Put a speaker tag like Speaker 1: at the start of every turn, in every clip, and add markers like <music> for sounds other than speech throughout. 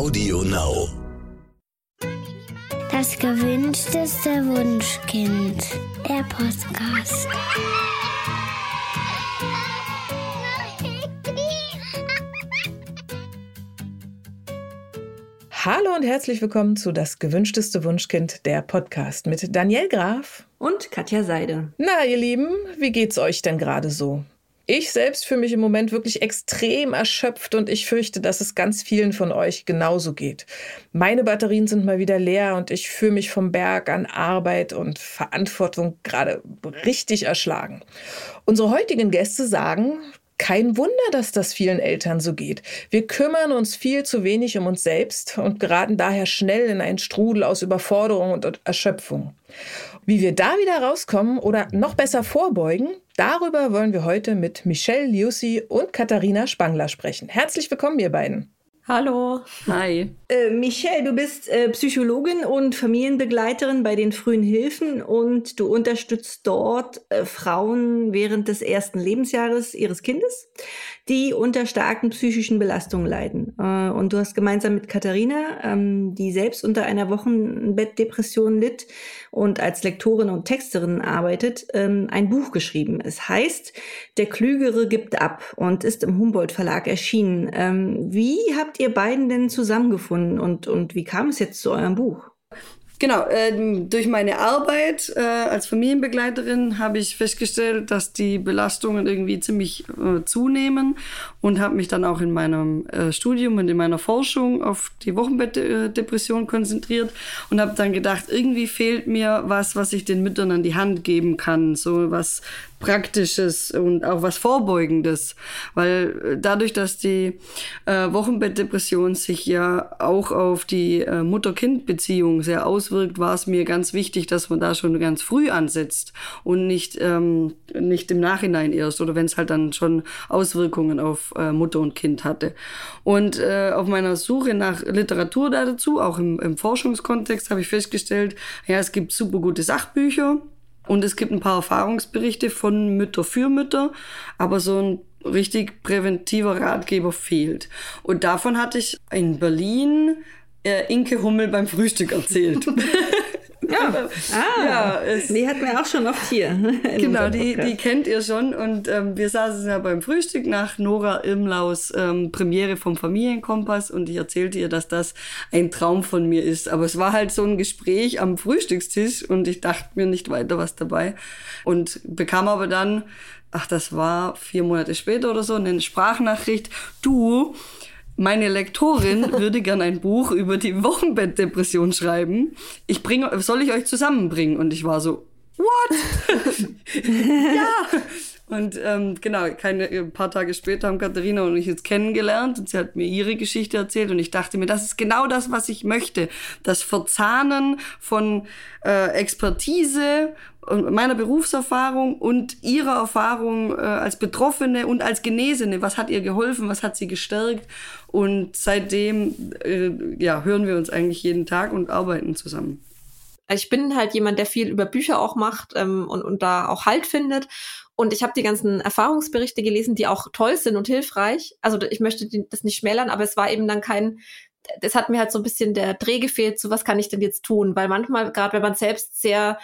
Speaker 1: Audio Now.
Speaker 2: Das gewünschteste Wunschkind. Der Podcast.
Speaker 3: Hallo und herzlich willkommen zu Das gewünschteste Wunschkind, der Podcast mit Daniel Graf
Speaker 4: und Katja Seide.
Speaker 3: Na, ihr Lieben, wie geht's euch denn gerade so? Ich selbst fühle mich im Moment wirklich extrem erschöpft und ich fürchte, dass es ganz vielen von euch genauso geht. Meine Batterien sind mal wieder leer und ich fühle mich vom Berg an Arbeit und Verantwortung gerade richtig erschlagen. Unsere heutigen Gäste sagen, kein Wunder, dass das vielen Eltern so geht. Wir kümmern uns viel zu wenig um uns selbst und geraten daher schnell in einen Strudel aus Überforderung und Erschöpfung. Wie wir da wieder rauskommen oder noch besser vorbeugen, darüber wollen wir heute mit Michelle Liussi und Katharina Spangler sprechen. Herzlich willkommen, ihr beiden.
Speaker 4: Hallo.
Speaker 5: Hi.
Speaker 4: Äh, Michelle, du bist äh, Psychologin und Familienbegleiterin bei den frühen Hilfen und du unterstützt dort äh, Frauen während des ersten Lebensjahres ihres Kindes die unter starken psychischen Belastungen leiden. Äh, und du hast gemeinsam mit Katharina, ähm, die selbst unter einer Wochenbettdepression litt und als Lektorin und Texterin arbeitet, ähm, ein Buch geschrieben. Es heißt Der Klügere gibt ab und ist im Humboldt Verlag erschienen. Ähm, wie habt ihr beiden denn zusammengefunden und, und wie kam es jetzt zu eurem Buch?
Speaker 5: Genau, äh, durch meine Arbeit äh, als Familienbegleiterin habe ich festgestellt, dass die Belastungen irgendwie ziemlich äh, zunehmen und habe mich dann auch in meinem äh, Studium und in meiner Forschung auf die Wochenbettdepression konzentriert und habe dann gedacht, irgendwie fehlt mir was, was ich den Müttern an die Hand geben kann, so was Praktisches und auch was Vorbeugendes, weil äh, dadurch, dass die äh, Wochenbettdepression sich ja auch auf die äh, Mutter-Kind-Beziehung sehr auswirkt, war es mir ganz wichtig, dass man da schon ganz früh ansetzt und nicht, ähm, nicht im Nachhinein erst oder wenn es halt dann schon Auswirkungen auf äh, Mutter und Kind hatte. Und äh, auf meiner Suche nach Literatur dazu, auch im, im Forschungskontext, habe ich festgestellt, ja, es gibt super gute Sachbücher und es gibt ein paar Erfahrungsberichte von Mütter für Mütter, aber so ein richtig präventiver Ratgeber fehlt. Und davon hatte ich in Berlin äh, Inke Hummel beim Frühstück erzählt. <laughs>
Speaker 4: Ja, <laughs> ah, ja es, die hatten wir auch schon oft hier.
Speaker 5: Genau, die, die kennt ihr schon. Und ähm, wir saßen ja beim Frühstück nach Nora Irmlaus ähm, Premiere vom Familienkompass und ich erzählte ihr, dass das ein Traum von mir ist. Aber es war halt so ein Gespräch am Frühstückstisch und ich dachte mir nicht weiter was dabei. Und bekam aber dann, ach, das war vier Monate später oder so, eine Sprachnachricht. Du, meine Lektorin <laughs> würde gern ein Buch über die Wochenbettdepression schreiben. Ich bringe, soll ich euch zusammenbringen? Und ich war so, what? <laughs> ja. Und ähm, genau, keine, ein paar Tage später haben Katharina und ich jetzt kennengelernt und sie hat mir ihre Geschichte erzählt und ich dachte mir, das ist genau das, was ich möchte. Das Verzahnen von äh, Expertise meiner Berufserfahrung und ihrer Erfahrung äh, als Betroffene und als Genesene. Was hat ihr geholfen? Was hat sie gestärkt? Und seitdem äh, ja, hören wir uns eigentlich jeden Tag und arbeiten zusammen.
Speaker 6: Also ich bin halt jemand, der viel über Bücher auch macht ähm, und, und da auch Halt findet. Und ich habe die ganzen Erfahrungsberichte gelesen, die auch toll sind und hilfreich. Also ich möchte das nicht schmälern, aber es war eben dann kein, das hat mir halt so ein bisschen der Dreh gefehlt, zu was kann ich denn jetzt tun? Weil manchmal, gerade wenn man selbst sehr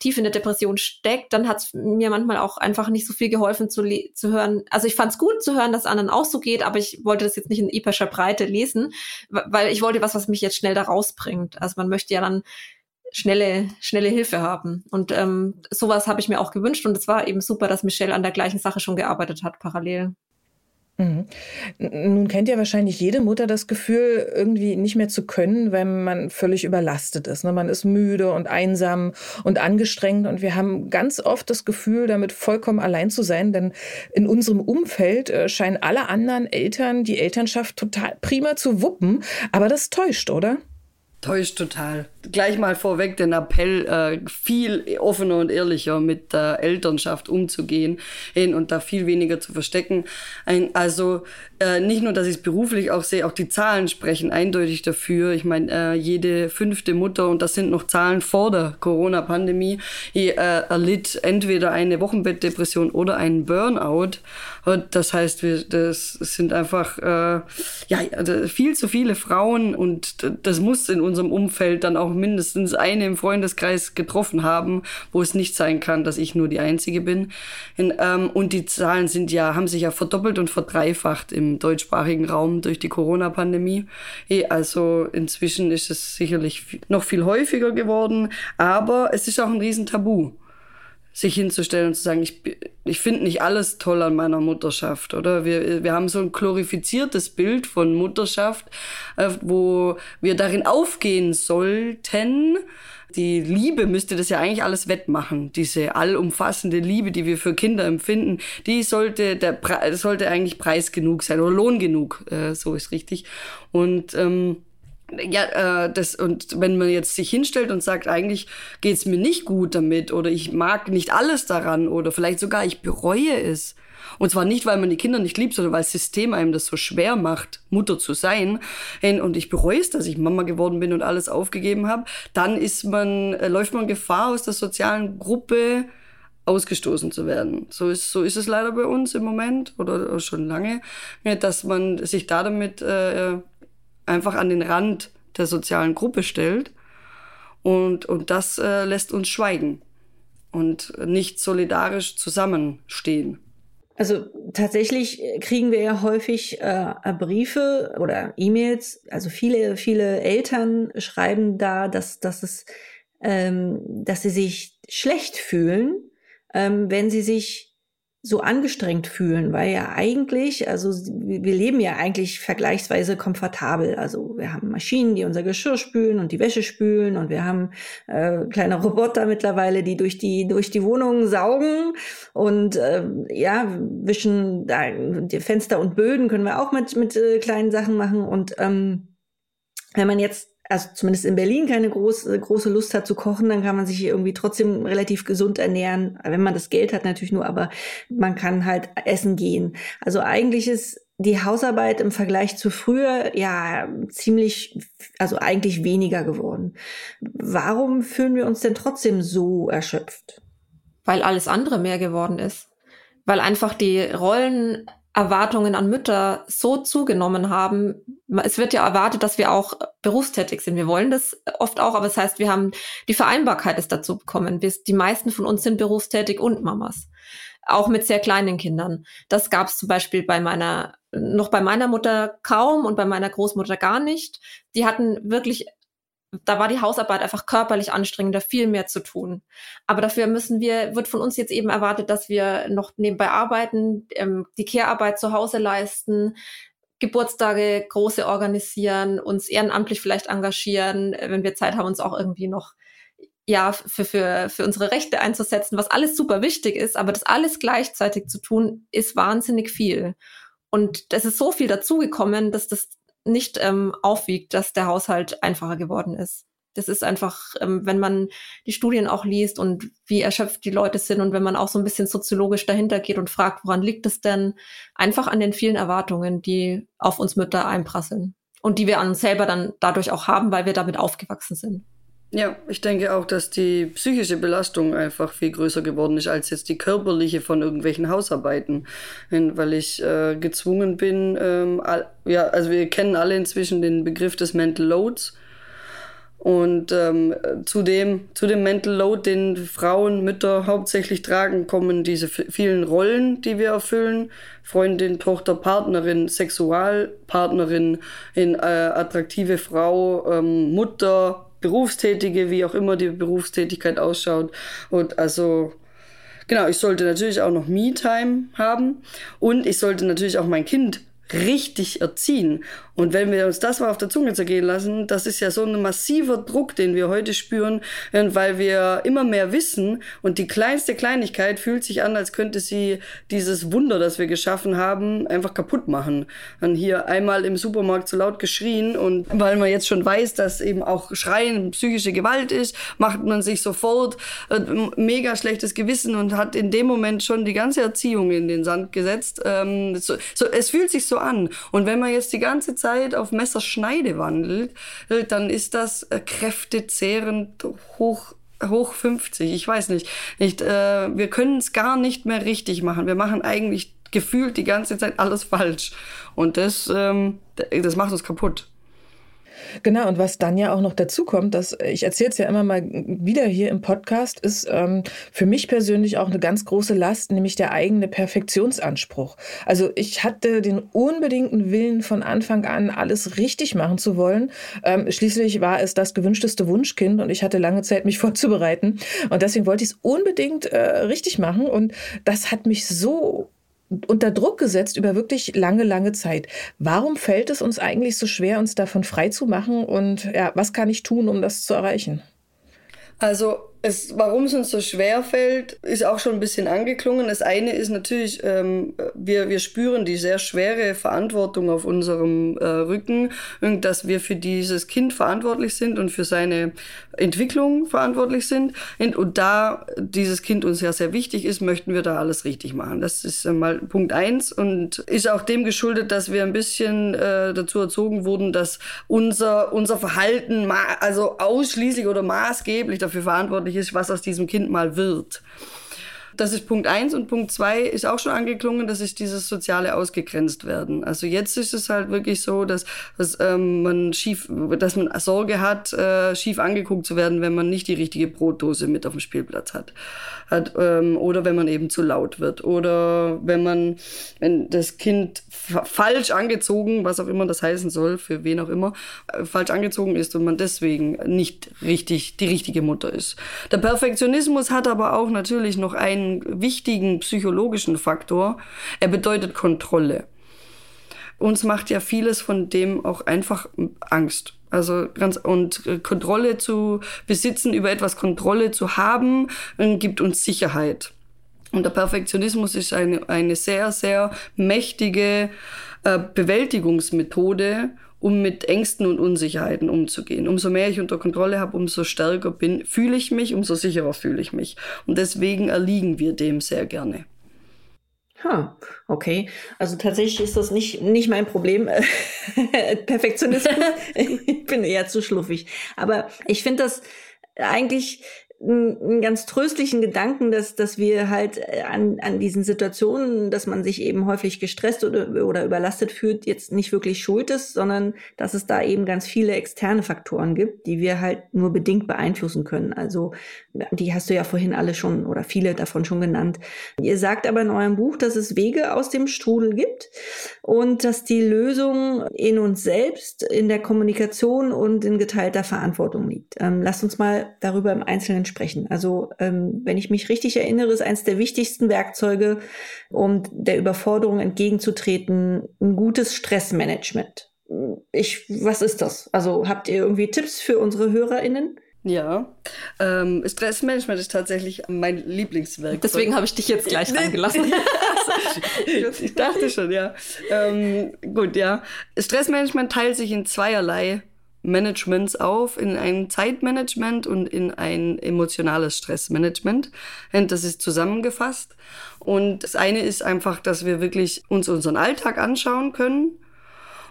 Speaker 6: tief in der Depression steckt, dann hat es mir manchmal auch einfach nicht so viel geholfen zu, zu hören. Also ich fand es gut zu hören, dass anderen auch so geht, aber ich wollte das jetzt nicht in epischer Breite lesen, weil ich wollte was, was mich jetzt schnell da rausbringt. Also man möchte ja dann schnelle, schnelle Hilfe haben. Und ähm, sowas habe ich mir auch gewünscht und es war eben super, dass Michelle an der gleichen Sache schon gearbeitet hat, parallel.
Speaker 3: Mhm. Nun kennt ja wahrscheinlich jede Mutter das Gefühl, irgendwie nicht mehr zu können, wenn man völlig überlastet ist. Ne? Man ist müde und einsam und angestrengt und wir haben ganz oft das Gefühl, damit vollkommen allein zu sein, denn in unserem Umfeld äh, scheinen alle anderen Eltern die Elternschaft total prima zu wuppen. Aber das täuscht, oder?
Speaker 5: Täuscht total. Gleich mal vorweg den Appell, äh, viel offener und ehrlicher mit der Elternschaft umzugehen und da viel weniger zu verstecken. Also äh, nicht nur, dass ich es beruflich auch sehe, auch die Zahlen sprechen eindeutig dafür. Ich meine, äh, jede fünfte Mutter, und das sind noch Zahlen vor der Corona-Pandemie, erlitt entweder eine Wochenbettdepression oder einen Burnout. Und das heißt, wir, das sind einfach äh, ja, also viel zu viele Frauen und das muss in unserem Umfeld dann auch mindestens eine im Freundeskreis getroffen haben, wo es nicht sein kann, dass ich nur die Einzige bin. In, ähm, und die Zahlen sind ja, haben sich ja verdoppelt und verdreifacht im deutschsprachigen Raum durch die Corona-Pandemie. Eh, also inzwischen ist es sicherlich noch viel häufiger geworden, aber es ist auch ein Riesentabu sich hinzustellen und zu sagen, ich, ich finde nicht alles toll an meiner Mutterschaft, oder? Wir, wir haben so ein glorifiziertes Bild von Mutterschaft, äh, wo wir darin aufgehen sollten. Die Liebe müsste das ja eigentlich alles wettmachen. Diese allumfassende Liebe, die wir für Kinder empfinden, die sollte, der, sollte eigentlich Preis genug sein oder Lohn genug, äh, so ist richtig. Und ähm, ja, äh, das, und wenn man jetzt sich hinstellt und sagt, eigentlich geht's mir nicht gut damit oder ich mag nicht alles daran oder vielleicht sogar ich bereue es. Und zwar nicht, weil man die Kinder nicht liebt, sondern weil das System einem das so schwer macht, Mutter zu sein. Und ich bereue es, dass ich Mama geworden bin und alles aufgegeben habe. Dann ist man, äh, läuft man Gefahr, aus der sozialen Gruppe ausgestoßen zu werden. So ist, so ist es leider bei uns im Moment oder schon lange, dass man sich da damit äh, einfach an den Rand der sozialen Gruppe stellt. Und, und das äh, lässt uns schweigen und nicht solidarisch zusammenstehen.
Speaker 4: Also tatsächlich kriegen wir ja häufig äh, Briefe oder E-Mails. Also viele, viele Eltern schreiben da, dass, dass es, ähm, dass sie sich schlecht fühlen, ähm, wenn sie sich so angestrengt fühlen, weil ja eigentlich, also wir leben ja eigentlich vergleichsweise komfortabel. Also wir haben Maschinen, die unser Geschirr spülen und die Wäsche spülen und wir haben äh, kleine Roboter mittlerweile, die durch die durch die Wohnungen saugen und äh, ja wischen da, die Fenster und Böden können wir auch mit mit äh, kleinen Sachen machen und ähm, wenn man jetzt also zumindest in Berlin keine große, große Lust hat zu kochen, dann kann man sich irgendwie trotzdem relativ gesund ernähren. Wenn man das Geld hat natürlich nur, aber man kann halt essen gehen. Also eigentlich ist die Hausarbeit im Vergleich zu früher ja ziemlich, also eigentlich weniger geworden. Warum fühlen wir uns denn trotzdem so erschöpft?
Speaker 6: Weil alles andere mehr geworden ist. Weil einfach die Rollen Erwartungen an Mütter so zugenommen haben. Es wird ja erwartet, dass wir auch berufstätig sind. Wir wollen das oft auch, aber das heißt, wir haben die Vereinbarkeit ist dazu bekommen. Wir, die meisten von uns sind berufstätig und Mamas. Auch mit sehr kleinen Kindern. Das gab es zum Beispiel bei meiner, noch bei meiner Mutter kaum und bei meiner Großmutter gar nicht. Die hatten wirklich da war die Hausarbeit einfach körperlich anstrengender, viel mehr zu tun. Aber dafür müssen wir, wird von uns jetzt eben erwartet, dass wir noch nebenbei arbeiten, ähm, die Care-Arbeit zu Hause leisten, Geburtstage große organisieren, uns ehrenamtlich vielleicht engagieren, wenn wir Zeit haben, uns auch irgendwie noch ja, für, für, für unsere Rechte einzusetzen, was alles super wichtig ist, aber das alles gleichzeitig zu tun, ist wahnsinnig viel. Und es ist so viel dazugekommen, dass das nicht ähm, aufwiegt, dass der Haushalt einfacher geworden ist. Das ist einfach, ähm, wenn man die Studien auch liest und wie erschöpft die Leute sind und wenn man auch so ein bisschen soziologisch dahinter geht und fragt, woran liegt es denn, einfach an den vielen Erwartungen, die auf uns Mütter einprasseln und die wir an uns selber dann dadurch auch haben, weil wir damit aufgewachsen sind.
Speaker 5: Ja, ich denke auch, dass die psychische Belastung einfach viel größer geworden ist als jetzt die körperliche von irgendwelchen Hausarbeiten, weil ich äh, gezwungen bin. Ähm, all, ja, also wir kennen alle inzwischen den Begriff des Mental Loads. Und ähm, zu, dem, zu dem Mental Load, den Frauen, Mütter hauptsächlich tragen, kommen diese vielen Rollen, die wir erfüllen. Freundin, Tochter, Partnerin, Sexualpartnerin, in, äh, attraktive Frau, ähm, Mutter, Berufstätige, wie auch immer die Berufstätigkeit ausschaut. Und also, genau, ich sollte natürlich auch noch Me-Time haben und ich sollte natürlich auch mein Kind richtig erziehen. Und wenn wir uns das mal auf der Zunge zergehen lassen, das ist ja so ein massiver Druck, den wir heute spüren, weil wir immer mehr wissen und die kleinste Kleinigkeit fühlt sich an, als könnte sie dieses Wunder, das wir geschaffen haben, einfach kaputt machen. Dann hier einmal im Supermarkt zu so laut geschrien und weil man jetzt schon weiß, dass eben auch Schreien psychische Gewalt ist, macht man sich sofort äh, mega schlechtes Gewissen und hat in dem Moment schon die ganze Erziehung in den Sand gesetzt. Ähm, es fühlt sich so an. Und wenn man jetzt die ganze Zeit auf Messerschneide wandelt, dann ist das äh, kräftezehrend hoch hoch 50. Ich weiß nicht. nicht äh, wir können es gar nicht mehr richtig machen. Wir machen eigentlich gefühlt die ganze Zeit alles falsch. Und das, ähm, das macht uns kaputt.
Speaker 3: Genau, und was dann ja auch noch dazu kommt, dass ich erzähle es ja immer mal wieder hier im Podcast, ist ähm, für mich persönlich auch eine ganz große Last, nämlich der eigene Perfektionsanspruch. Also ich hatte den unbedingten Willen von Anfang an, alles richtig machen zu wollen. Ähm, schließlich war es das gewünschteste Wunschkind und ich hatte lange Zeit, mich <laughs> vorzubereiten. Und deswegen wollte ich es unbedingt äh, richtig machen. Und das hat mich so unter Druck gesetzt über wirklich lange, lange Zeit. Warum fällt es uns eigentlich so schwer, uns davon frei? Und ja, was kann ich tun, um das zu erreichen?
Speaker 5: Also es, warum es uns so schwer fällt, ist auch schon ein bisschen angeklungen. Das eine ist natürlich, ähm, wir, wir spüren die sehr schwere Verantwortung auf unserem äh, Rücken, dass wir für dieses Kind verantwortlich sind und für seine Entwicklung verantwortlich sind. Und, und da dieses Kind uns ja sehr wichtig ist, möchten wir da alles richtig machen. Das ist äh, mal Punkt eins und ist auch dem geschuldet, dass wir ein bisschen äh, dazu erzogen wurden, dass unser, unser Verhalten also ausschließlich oder maßgeblich dafür verantwortlich ist, was aus diesem Kind mal wird. Das ist Punkt eins und Punkt zwei ist auch schon angeklungen, das ist dieses soziale ausgegrenzt werden. Also jetzt ist es halt wirklich so, dass, dass ähm, man schief, dass man Sorge hat, äh, schief angeguckt zu werden, wenn man nicht die richtige Brotdose mit auf dem Spielplatz hat hat ähm, oder wenn man eben zu laut wird oder wenn man, wenn das Kind falsch angezogen, was auch immer das heißen soll, für wen auch immer, äh, falsch angezogen ist und man deswegen nicht richtig die richtige Mutter ist. Der Perfektionismus hat aber auch natürlich noch einen wichtigen psychologischen Faktor. Er bedeutet Kontrolle. Uns macht ja vieles von dem auch einfach Angst. Also ganz und äh, Kontrolle zu besitzen, über etwas Kontrolle zu haben, äh, gibt uns Sicherheit. Und der Perfektionismus ist eine, eine sehr, sehr mächtige äh, Bewältigungsmethode, um mit Ängsten und Unsicherheiten umzugehen. Umso mehr ich unter Kontrolle habe, umso stärker bin, fühle ich mich, umso sicherer fühle ich mich. Und deswegen erliegen wir dem sehr gerne.
Speaker 4: Ha, okay. Also tatsächlich ist das nicht, nicht mein Problem. <laughs> Perfektionismus. <laughs> ich bin eher zu schluffig. Aber ich finde das eigentlich einen ganz tröstlichen Gedanken, dass, dass wir halt äh, an, an diesen Situationen, dass man sich eben häufig gestresst oder, oder überlastet fühlt, jetzt nicht wirklich schuld ist, sondern dass es da eben ganz viele externe Faktoren gibt, die wir halt nur bedingt beeinflussen können. Also die hast du ja vorhin alle schon oder viele davon schon genannt. Ihr sagt aber in eurem Buch, dass es Wege aus dem Strudel gibt und dass die Lösung in uns selbst, in der Kommunikation und in geteilter Verantwortung liegt. Ähm, lasst uns mal darüber im Einzelnen sprechen. Also ähm, wenn ich mich richtig erinnere, ist eines der wichtigsten Werkzeuge, um der Überforderung entgegenzutreten, ein gutes Stressmanagement. Ich, was ist das? Also habt ihr irgendwie Tipps für unsere HörerInnen?
Speaker 5: Ja, ähm, Stressmanagement ist tatsächlich mein Lieblingswerk.
Speaker 6: Deswegen habe ich dich jetzt gleich <laughs> reingelassen.
Speaker 5: ich dachte schon, ja. Ähm, gut, ja. Stressmanagement teilt sich in zweierlei Managements auf, in ein Zeitmanagement und in ein emotionales Stressmanagement. Und das ist zusammengefasst. Und das eine ist einfach, dass wir wirklich uns unseren Alltag anschauen können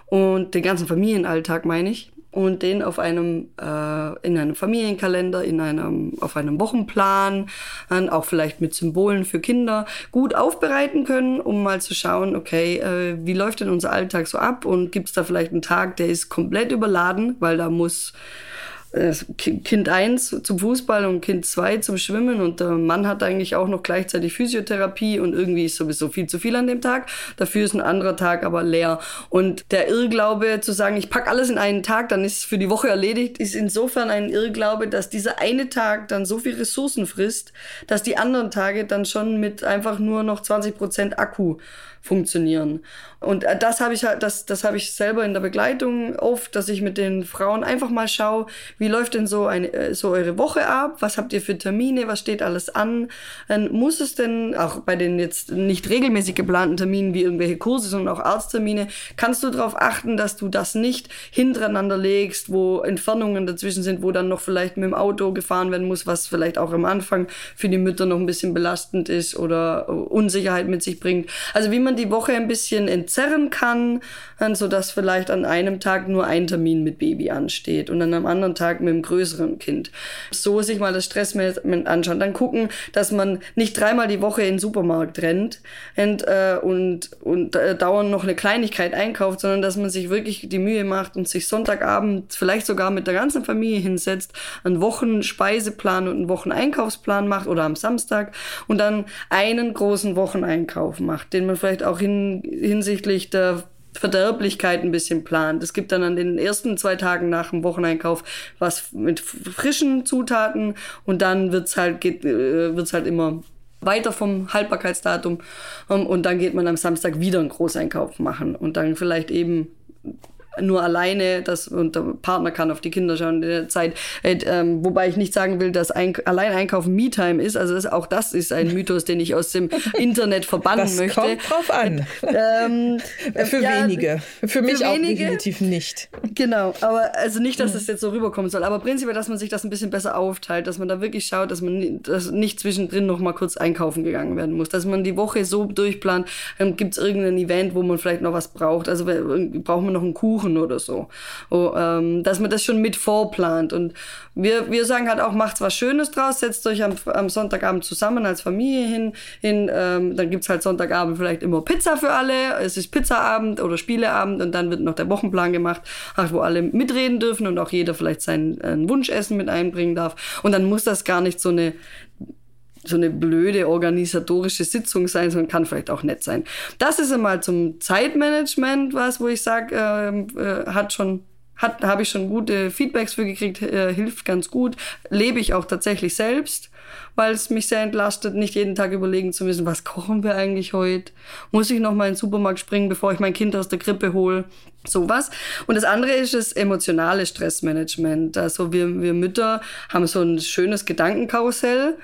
Speaker 5: und den ganzen Familienalltag meine ich und den auf einem äh, in einem Familienkalender, in einem auf einem Wochenplan, dann auch vielleicht mit Symbolen für Kinder gut aufbereiten können, um mal zu schauen, okay, äh, wie läuft denn unser Alltag so ab und gibt es da vielleicht einen Tag, der ist komplett überladen, weil da muss kind 1 zum Fußball und Kind 2 zum Schwimmen und der Mann hat eigentlich auch noch gleichzeitig Physiotherapie und irgendwie ist sowieso viel zu viel an dem Tag. Dafür ist ein anderer Tag aber leer. Und der Irrglaube zu sagen, ich packe alles in einen Tag, dann ist es für die Woche erledigt, ist insofern ein Irrglaube, dass dieser eine Tag dann so viel Ressourcen frisst, dass die anderen Tage dann schon mit einfach nur noch 20 Prozent Akku funktionieren. Und äh, das habe ich halt, das, das habe ich selber in der Begleitung oft, dass ich mit den Frauen einfach mal schaue, wie läuft denn so eine, äh, so eure Woche ab? Was habt ihr für Termine? Was steht alles an? Dann muss es denn auch bei den jetzt nicht regelmäßig geplanten Terminen wie irgendwelche Kurse, sondern auch Arzttermine, kannst du darauf achten, dass du das nicht hintereinander legst, wo Entfernungen dazwischen sind, wo dann noch vielleicht mit dem Auto gefahren werden muss, was vielleicht auch am Anfang für die Mütter noch ein bisschen belastend ist oder Unsicherheit mit sich bringt. Also wie man die Woche ein bisschen entzerren kann, so dass vielleicht an einem Tag nur ein Termin mit Baby ansteht und dann am anderen Tag mit einem größeren Kind. So sich mal das Stressmanagement anschauen. Dann gucken, dass man nicht dreimal die Woche in den Supermarkt rennt und, äh, und, und äh, dauernd noch eine Kleinigkeit einkauft, sondern dass man sich wirklich die Mühe macht und sich Sonntagabend vielleicht sogar mit der ganzen Familie hinsetzt, einen Wochenspeiseplan und einen Wocheneinkaufsplan macht oder am Samstag und dann einen großen Wocheneinkauf macht, den man vielleicht auch hin, hinsichtlich der Verderblichkeit ein bisschen plant. Es gibt dann an den ersten zwei Tagen nach dem Wocheneinkauf was mit frischen Zutaten und dann wird's halt, äh, wird's halt immer weiter vom Haltbarkeitsdatum um, und dann geht man am Samstag wieder einen Großeinkauf machen und dann vielleicht eben nur alleine, das und der Partner kann auf die Kinder schauen in der Zeit. Äh, ähm, wobei ich nicht sagen will, dass ein, allein einkaufen Me-Time ist. Also das, auch das ist ein Mythos, den ich aus dem <laughs> Internet verbannen
Speaker 3: das
Speaker 5: möchte.
Speaker 3: Kommt drauf an. Ähm, für ja, wenige. Für mich für auch wenige, definitiv nicht.
Speaker 5: Genau, aber also nicht, dass es jetzt so rüberkommen soll, aber prinzipiell, dass man sich das ein bisschen besser aufteilt, dass man da wirklich schaut, dass man dass nicht zwischendrin noch mal kurz einkaufen gegangen werden muss, dass man die Woche so durchplant, ähm, gibt es irgendein Event, wo man vielleicht noch was braucht. Also braucht man noch einen Kuchen Kuchen oder so. Oh, ähm, dass man das schon mit vorplant. Und wir, wir sagen halt auch, macht was Schönes draus, setzt euch am, am Sonntagabend zusammen als Familie hin. hin ähm, dann gibt's halt Sonntagabend vielleicht immer Pizza für alle. Es ist Pizzaabend oder Spieleabend und dann wird noch der Wochenplan gemacht, wo alle mitreden dürfen und auch jeder vielleicht sein äh, Wunschessen mit einbringen darf. Und dann muss das gar nicht so eine so eine blöde organisatorische Sitzung sein, sondern kann vielleicht auch nett sein. Das ist einmal zum Zeitmanagement was, wo ich sage, äh, äh, hat schon hat habe ich schon gute Feedbacks für gekriegt, äh, hilft ganz gut, lebe ich auch tatsächlich selbst, weil es mich sehr entlastet, nicht jeden Tag überlegen zu müssen, was kochen wir eigentlich heute? Muss ich noch mal in den Supermarkt springen, bevor ich mein Kind aus der Krippe hole? Sowas. Und das andere ist das emotionale Stressmanagement. Also wir, wir Mütter haben so ein schönes Gedankenkarussell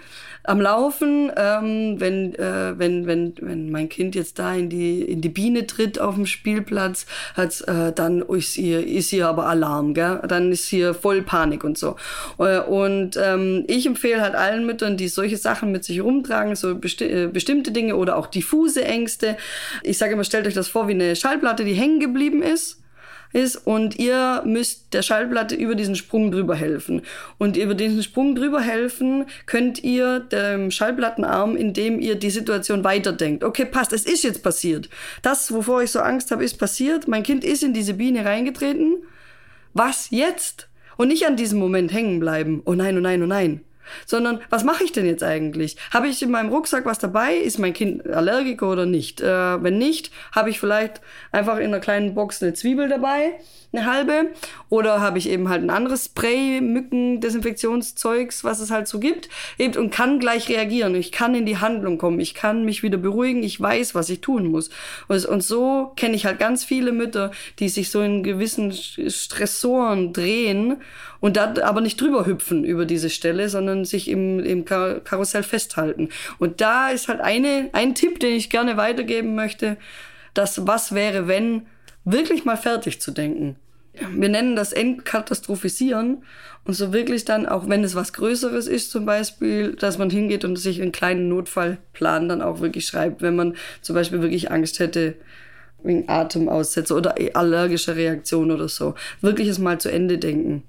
Speaker 5: am Laufen, ähm, wenn, äh, wenn, wenn, wenn mein Kind jetzt da in die, in die Biene tritt auf dem Spielplatz, hat's, äh, dann ist hier, ist hier aber Alarm, gell? dann ist hier voll Panik und so. Äh, und ähm, ich empfehle halt allen Müttern, die solche Sachen mit sich rumtragen, so besti äh, bestimmte Dinge oder auch diffuse Ängste. Ich sage immer, stellt euch das vor wie eine Schallplatte, die hängen geblieben ist ist und ihr müsst der Schallplatte über diesen Sprung drüber helfen. Und über diesen Sprung drüber helfen könnt ihr dem Schallplattenarm, indem ihr die Situation weiterdenkt. Okay, passt, es ist jetzt passiert. Das, wovor ich so Angst habe, ist passiert. Mein Kind ist in diese Biene reingetreten. Was jetzt? Und nicht an diesem Moment hängen bleiben. Oh nein, oh nein, oh nein sondern was mache ich denn jetzt eigentlich? Habe ich in meinem Rucksack was dabei? Ist mein Kind Allergiker oder nicht? Äh, wenn nicht, habe ich vielleicht einfach in einer kleinen Box eine Zwiebel dabei eine halbe. Oder habe ich eben halt ein anderes Spray, Mücken, Desinfektionszeugs, was es halt so gibt, eben und kann gleich reagieren. Ich kann in die Handlung kommen. Ich kann mich wieder beruhigen. Ich weiß, was ich tun muss. Und, und so kenne ich halt ganz viele Mütter, die sich so in gewissen Stressoren drehen und da aber nicht drüber hüpfen über diese Stelle, sondern sich im, im Karussell festhalten. Und da ist halt eine, ein Tipp, den ich gerne weitergeben möchte, dass was wäre, wenn wirklich mal fertig zu denken. Wir nennen das Entkatastrophisieren und so wirklich dann, auch wenn es was Größeres ist zum Beispiel, dass man hingeht und sich einen kleinen Notfallplan dann auch wirklich schreibt, wenn man zum Beispiel wirklich Angst hätte wegen Atemaussätze oder allergische Reaktion oder so. Wirklich es mal zu Ende denken.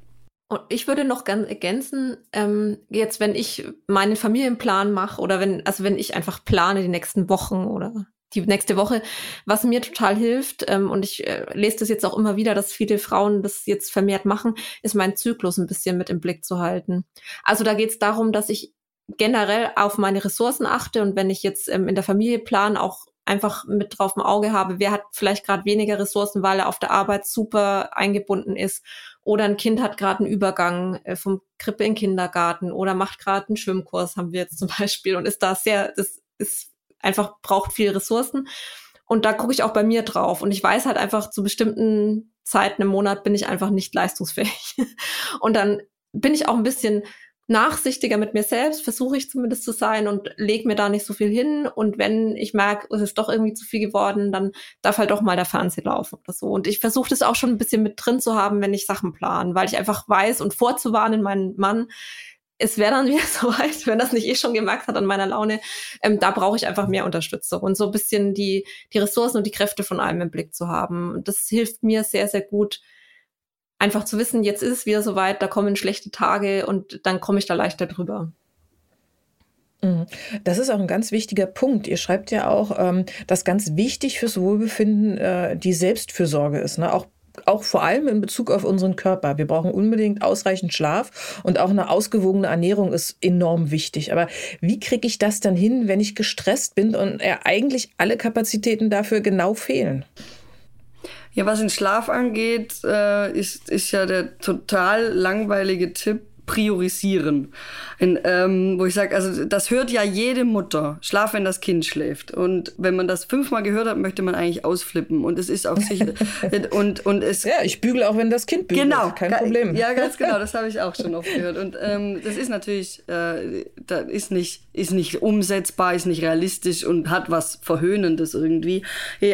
Speaker 6: Und ich würde noch ganz ergänzen, ähm, jetzt wenn ich meinen Familienplan mache oder wenn, also wenn ich einfach plane die nächsten Wochen oder die nächste Woche. Was mir total hilft, ähm, und ich äh, lese das jetzt auch immer wieder, dass viele Frauen das jetzt vermehrt machen, ist meinen Zyklus ein bisschen mit im Blick zu halten. Also da geht es darum, dass ich generell auf meine Ressourcen achte und wenn ich jetzt ähm, in der Familie plan, auch einfach mit drauf im Auge habe, wer hat vielleicht gerade weniger Ressourcen, weil er auf der Arbeit super eingebunden ist oder ein Kind hat gerade einen Übergang äh, vom Krippe in Kindergarten oder macht gerade einen Schwimmkurs, haben wir jetzt zum <laughs> Beispiel und ist da sehr, das ist einfach braucht viel Ressourcen. Und da gucke ich auch bei mir drauf. Und ich weiß halt einfach, zu bestimmten Zeiten im Monat bin ich einfach nicht leistungsfähig. <laughs> Und dann bin ich auch ein bisschen nachsichtiger mit mir selbst, versuche ich zumindest zu sein und lege mir da nicht so viel hin. Und wenn ich merke, es ist doch irgendwie zu viel geworden, dann darf halt doch mal der Fernseher laufen oder so. Und ich versuche das auch schon ein bisschen mit drin zu haben, wenn ich Sachen plane, weil ich einfach weiß und vorzuwarnen meinen Mann, es wäre dann <laughs> wieder so weit, wenn das nicht eh schon gemerkt hat an meiner Laune, ähm, da brauche ich einfach mehr Unterstützung und so ein bisschen die, die Ressourcen und die Kräfte von allem im Blick zu haben. Das hilft mir sehr, sehr gut, einfach zu wissen, jetzt ist es wieder soweit, da kommen schlechte Tage und dann komme ich da leichter drüber.
Speaker 3: Mhm. Das ist auch ein ganz wichtiger Punkt. Ihr schreibt ja auch, ähm, dass ganz wichtig fürs Wohlbefinden äh, die Selbstfürsorge ist. Ne? Auch auch vor allem in Bezug auf unseren Körper. Wir brauchen unbedingt ausreichend Schlaf und auch eine ausgewogene Ernährung ist enorm wichtig. Aber wie kriege ich das dann hin, wenn ich gestresst bin und eigentlich alle Kapazitäten dafür genau fehlen?
Speaker 5: Ja, was den Schlaf angeht, äh, ist, ist ja der total langweilige Tipp, priorisieren. In, ähm, wo ich sage, also das hört ja jede Mutter. Schlaf, wenn das Kind schläft. Und wenn man das fünfmal gehört hat, möchte man eigentlich ausflippen. Und es ist auch sicher. <laughs> und, und es,
Speaker 3: ja, ich bügele auch, wenn das Kind bügelt.
Speaker 5: Genau.
Speaker 3: Kein Problem.
Speaker 5: Ja, ganz genau. Das <laughs> habe ich auch schon oft gehört. Und ähm, das ist natürlich, äh, da ist nicht, ist nicht umsetzbar, ist nicht realistisch und hat was Verhöhnendes irgendwie.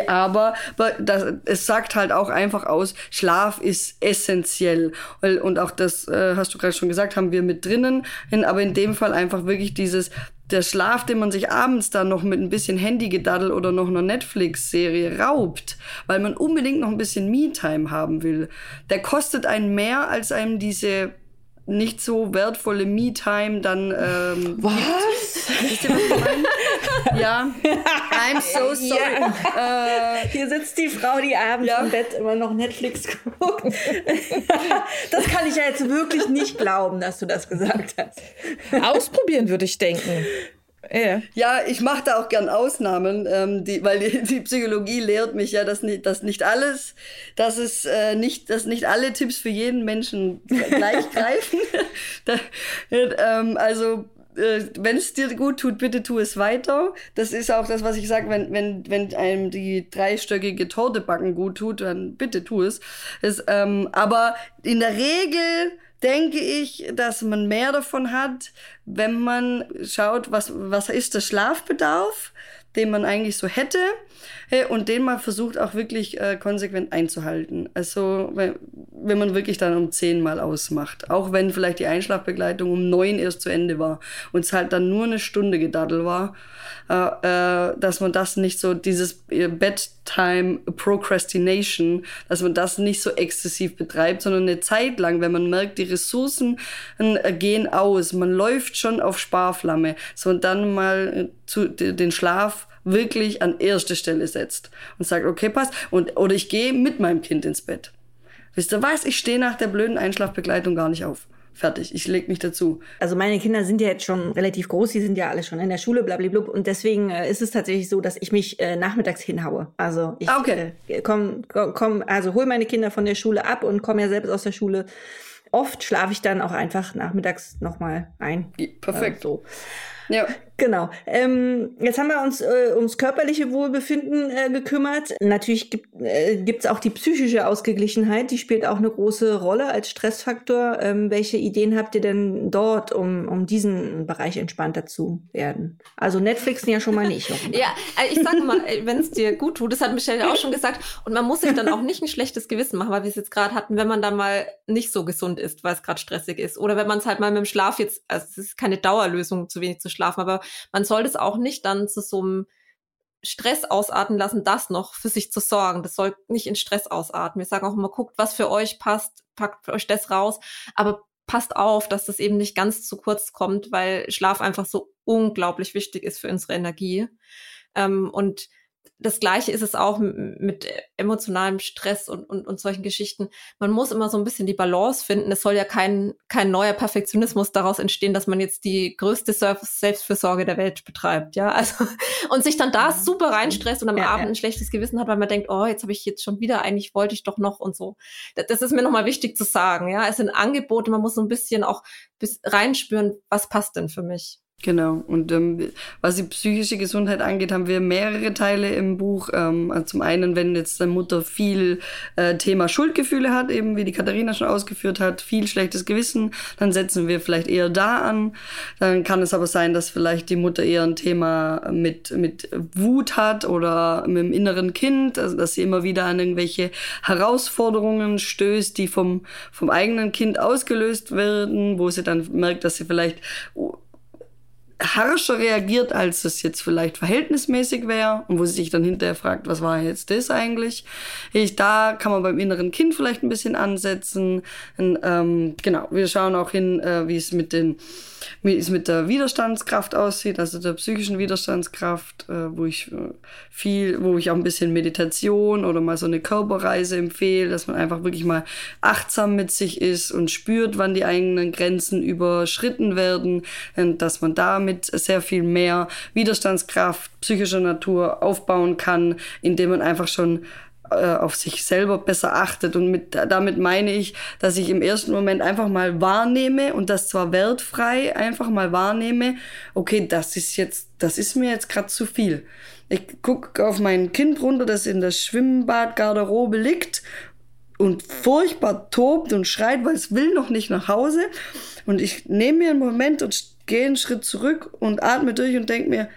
Speaker 5: Aber das, es sagt halt auch einfach aus, Schlaf ist essentiell. Und auch das äh, hast du gerade schon gesagt, gesagt, haben wir mit drinnen. Aber in dem Fall einfach wirklich dieses, der Schlaf, den man sich abends dann noch mit ein bisschen Handygedaddel oder noch einer Netflix-Serie raubt, weil man unbedingt noch ein bisschen Me-Time haben will, der kostet einen mehr, als einem diese nicht so wertvolle Me-Time dann ähm,
Speaker 3: Was?
Speaker 5: Wisst ihr, was ich meine? <laughs> Ja, I'm so sorry.
Speaker 4: Ja. Äh, Hier sitzt die Frau, die abends ja. im Bett immer noch Netflix guckt. das kann ich ja jetzt wirklich nicht glauben, dass du das gesagt hast.
Speaker 3: Ausprobieren würde ich denken.
Speaker 5: Ja, ja ich mache da auch gern Ausnahmen, ähm, die, weil die, die, Psychologie lehrt mich ja, dass nicht, dass nicht alles, dass es äh, nicht, dass nicht alle Tipps für jeden Menschen gleich <laughs> greifen. da, ähm, also äh, wenn es dir gut tut, bitte tu es weiter. Das ist auch das, was ich sage, wenn, wenn, wenn einem die dreistöckige Torte backen gut tut, dann bitte tu es. Das, ähm, aber in der Regel denke ich, dass man mehr davon hat, wenn man schaut, was, was ist der Schlafbedarf, den man eigentlich so hätte und den man versucht auch wirklich äh, konsequent einzuhalten. Also wenn, wenn man wirklich dann um zehn Mal ausmacht, auch wenn vielleicht die Einschlafbegleitung um neun erst zu Ende war und es halt dann nur eine Stunde gedaddel war, äh, äh, dass man das nicht so, dieses äh, Bedtime Procrastination, dass man das nicht so exzessiv betreibt, sondern eine Zeit lang, wenn man merkt, die Ressourcen äh, gehen aus, man läuft schon auf Sparflamme, so und dann mal äh, zu, den Schlaf wirklich an erste Stelle setzt und sagt, okay, passt. Und, oder ich gehe mit meinem Kind ins Bett. Wisst ihr was? Ich stehe nach der blöden Einschlafbegleitung gar nicht auf. Fertig, ich leg mich dazu.
Speaker 4: Also meine Kinder sind ja jetzt schon relativ groß, die sind ja alle schon in der Schule, blablabla. Und deswegen äh, ist es tatsächlich so, dass ich mich äh, nachmittags hinhaue. Also ich
Speaker 5: ah, okay.
Speaker 4: äh, komm, komm, also hol meine Kinder von der Schule ab und komme ja selbst aus der Schule. Oft schlafe ich dann auch einfach nachmittags nochmal ein.
Speaker 5: Perfekt.
Speaker 4: Äh, so.
Speaker 5: Ja.
Speaker 4: Genau. Ähm, jetzt haben wir uns äh, ums körperliche Wohlbefinden äh, gekümmert. Natürlich gibt es äh, auch die psychische Ausgeglichenheit, die spielt auch eine große Rolle als Stressfaktor. Ähm, welche Ideen habt ihr denn dort, um, um diesen Bereich entspannter zu werden? Also Netflixen ja schon mal nicht. <laughs>
Speaker 6: ja, äh, ich sag mal, äh, wenn es dir gut tut, das hat Michelle auch schon gesagt, und man muss sich dann auch nicht ein schlechtes Gewissen machen, weil wir es jetzt gerade hatten, wenn man da mal nicht so gesund ist, weil es gerade stressig ist. Oder wenn man es halt mal mit dem Schlaf jetzt, also es ist keine Dauerlösung, zu wenig zu schlafen, aber man soll das auch nicht dann zu so einem Stress ausarten lassen, das noch für sich zu sorgen. Das soll nicht in Stress ausarten. Wir sagen auch immer, guckt, was für euch passt, packt euch das raus, aber passt auf, dass das eben nicht ganz zu kurz kommt, weil Schlaf einfach so unglaublich wichtig ist für unsere Energie. Ähm, und das Gleiche ist es auch mit emotionalem Stress und, und, und solchen Geschichten. Man muss immer so ein bisschen die Balance finden. Es soll ja kein, kein neuer Perfektionismus daraus entstehen, dass man jetzt die größte Selbstfürsorge der Welt betreibt, ja. Also, <laughs> und sich dann da super reinstresst und am ja, Abend ja. ein schlechtes Gewissen hat, weil man denkt, oh, jetzt habe ich jetzt schon wieder, eigentlich wollte ich doch noch und so. Das, das ist mir nochmal wichtig zu sagen, ja. Es sind Angebote, man muss so ein bisschen auch bis reinspüren, was passt denn für mich.
Speaker 5: Genau. Und ähm, was die psychische Gesundheit angeht, haben wir mehrere Teile im Buch. Ähm, also zum einen, wenn jetzt deine Mutter viel äh, Thema Schuldgefühle hat, eben wie die Katharina schon ausgeführt hat, viel schlechtes Gewissen, dann setzen wir vielleicht eher da an. Dann kann es aber sein, dass vielleicht die Mutter eher ein Thema mit, mit Wut hat oder mit dem inneren Kind, also dass sie immer wieder an irgendwelche Herausforderungen stößt, die vom, vom eigenen Kind ausgelöst werden, wo sie dann merkt, dass sie vielleicht harscher reagiert, als es jetzt vielleicht verhältnismäßig wäre und wo sie sich dann hinterher fragt, was war jetzt das eigentlich? Ich, da kann man beim inneren Kind vielleicht ein bisschen ansetzen. Und, ähm, genau, wir schauen auch hin, äh, wie es mit den wie es mit der Widerstandskraft aussieht, also der psychischen Widerstandskraft, äh, wo ich äh, viel, wo ich auch ein bisschen Meditation oder mal so eine Körperreise empfehle, dass man einfach wirklich mal achtsam mit sich ist und spürt, wann die eigenen Grenzen überschritten werden, dass man damit sehr viel mehr Widerstandskraft psychischer Natur aufbauen kann, indem man einfach schon äh, auf sich selber besser achtet. Und mit, damit meine ich, dass ich im ersten Moment einfach mal wahrnehme und das zwar wertfrei einfach mal wahrnehme, okay, das ist jetzt, das ist mir jetzt gerade zu viel. Ich gucke auf mein Kind runter, das in der Schwimmbadgarderobe liegt und furchtbar tobt und schreit, weil es will noch nicht nach Hause. Und ich nehme mir einen Moment und gehe einen Schritt zurück und atme durch und denke mir,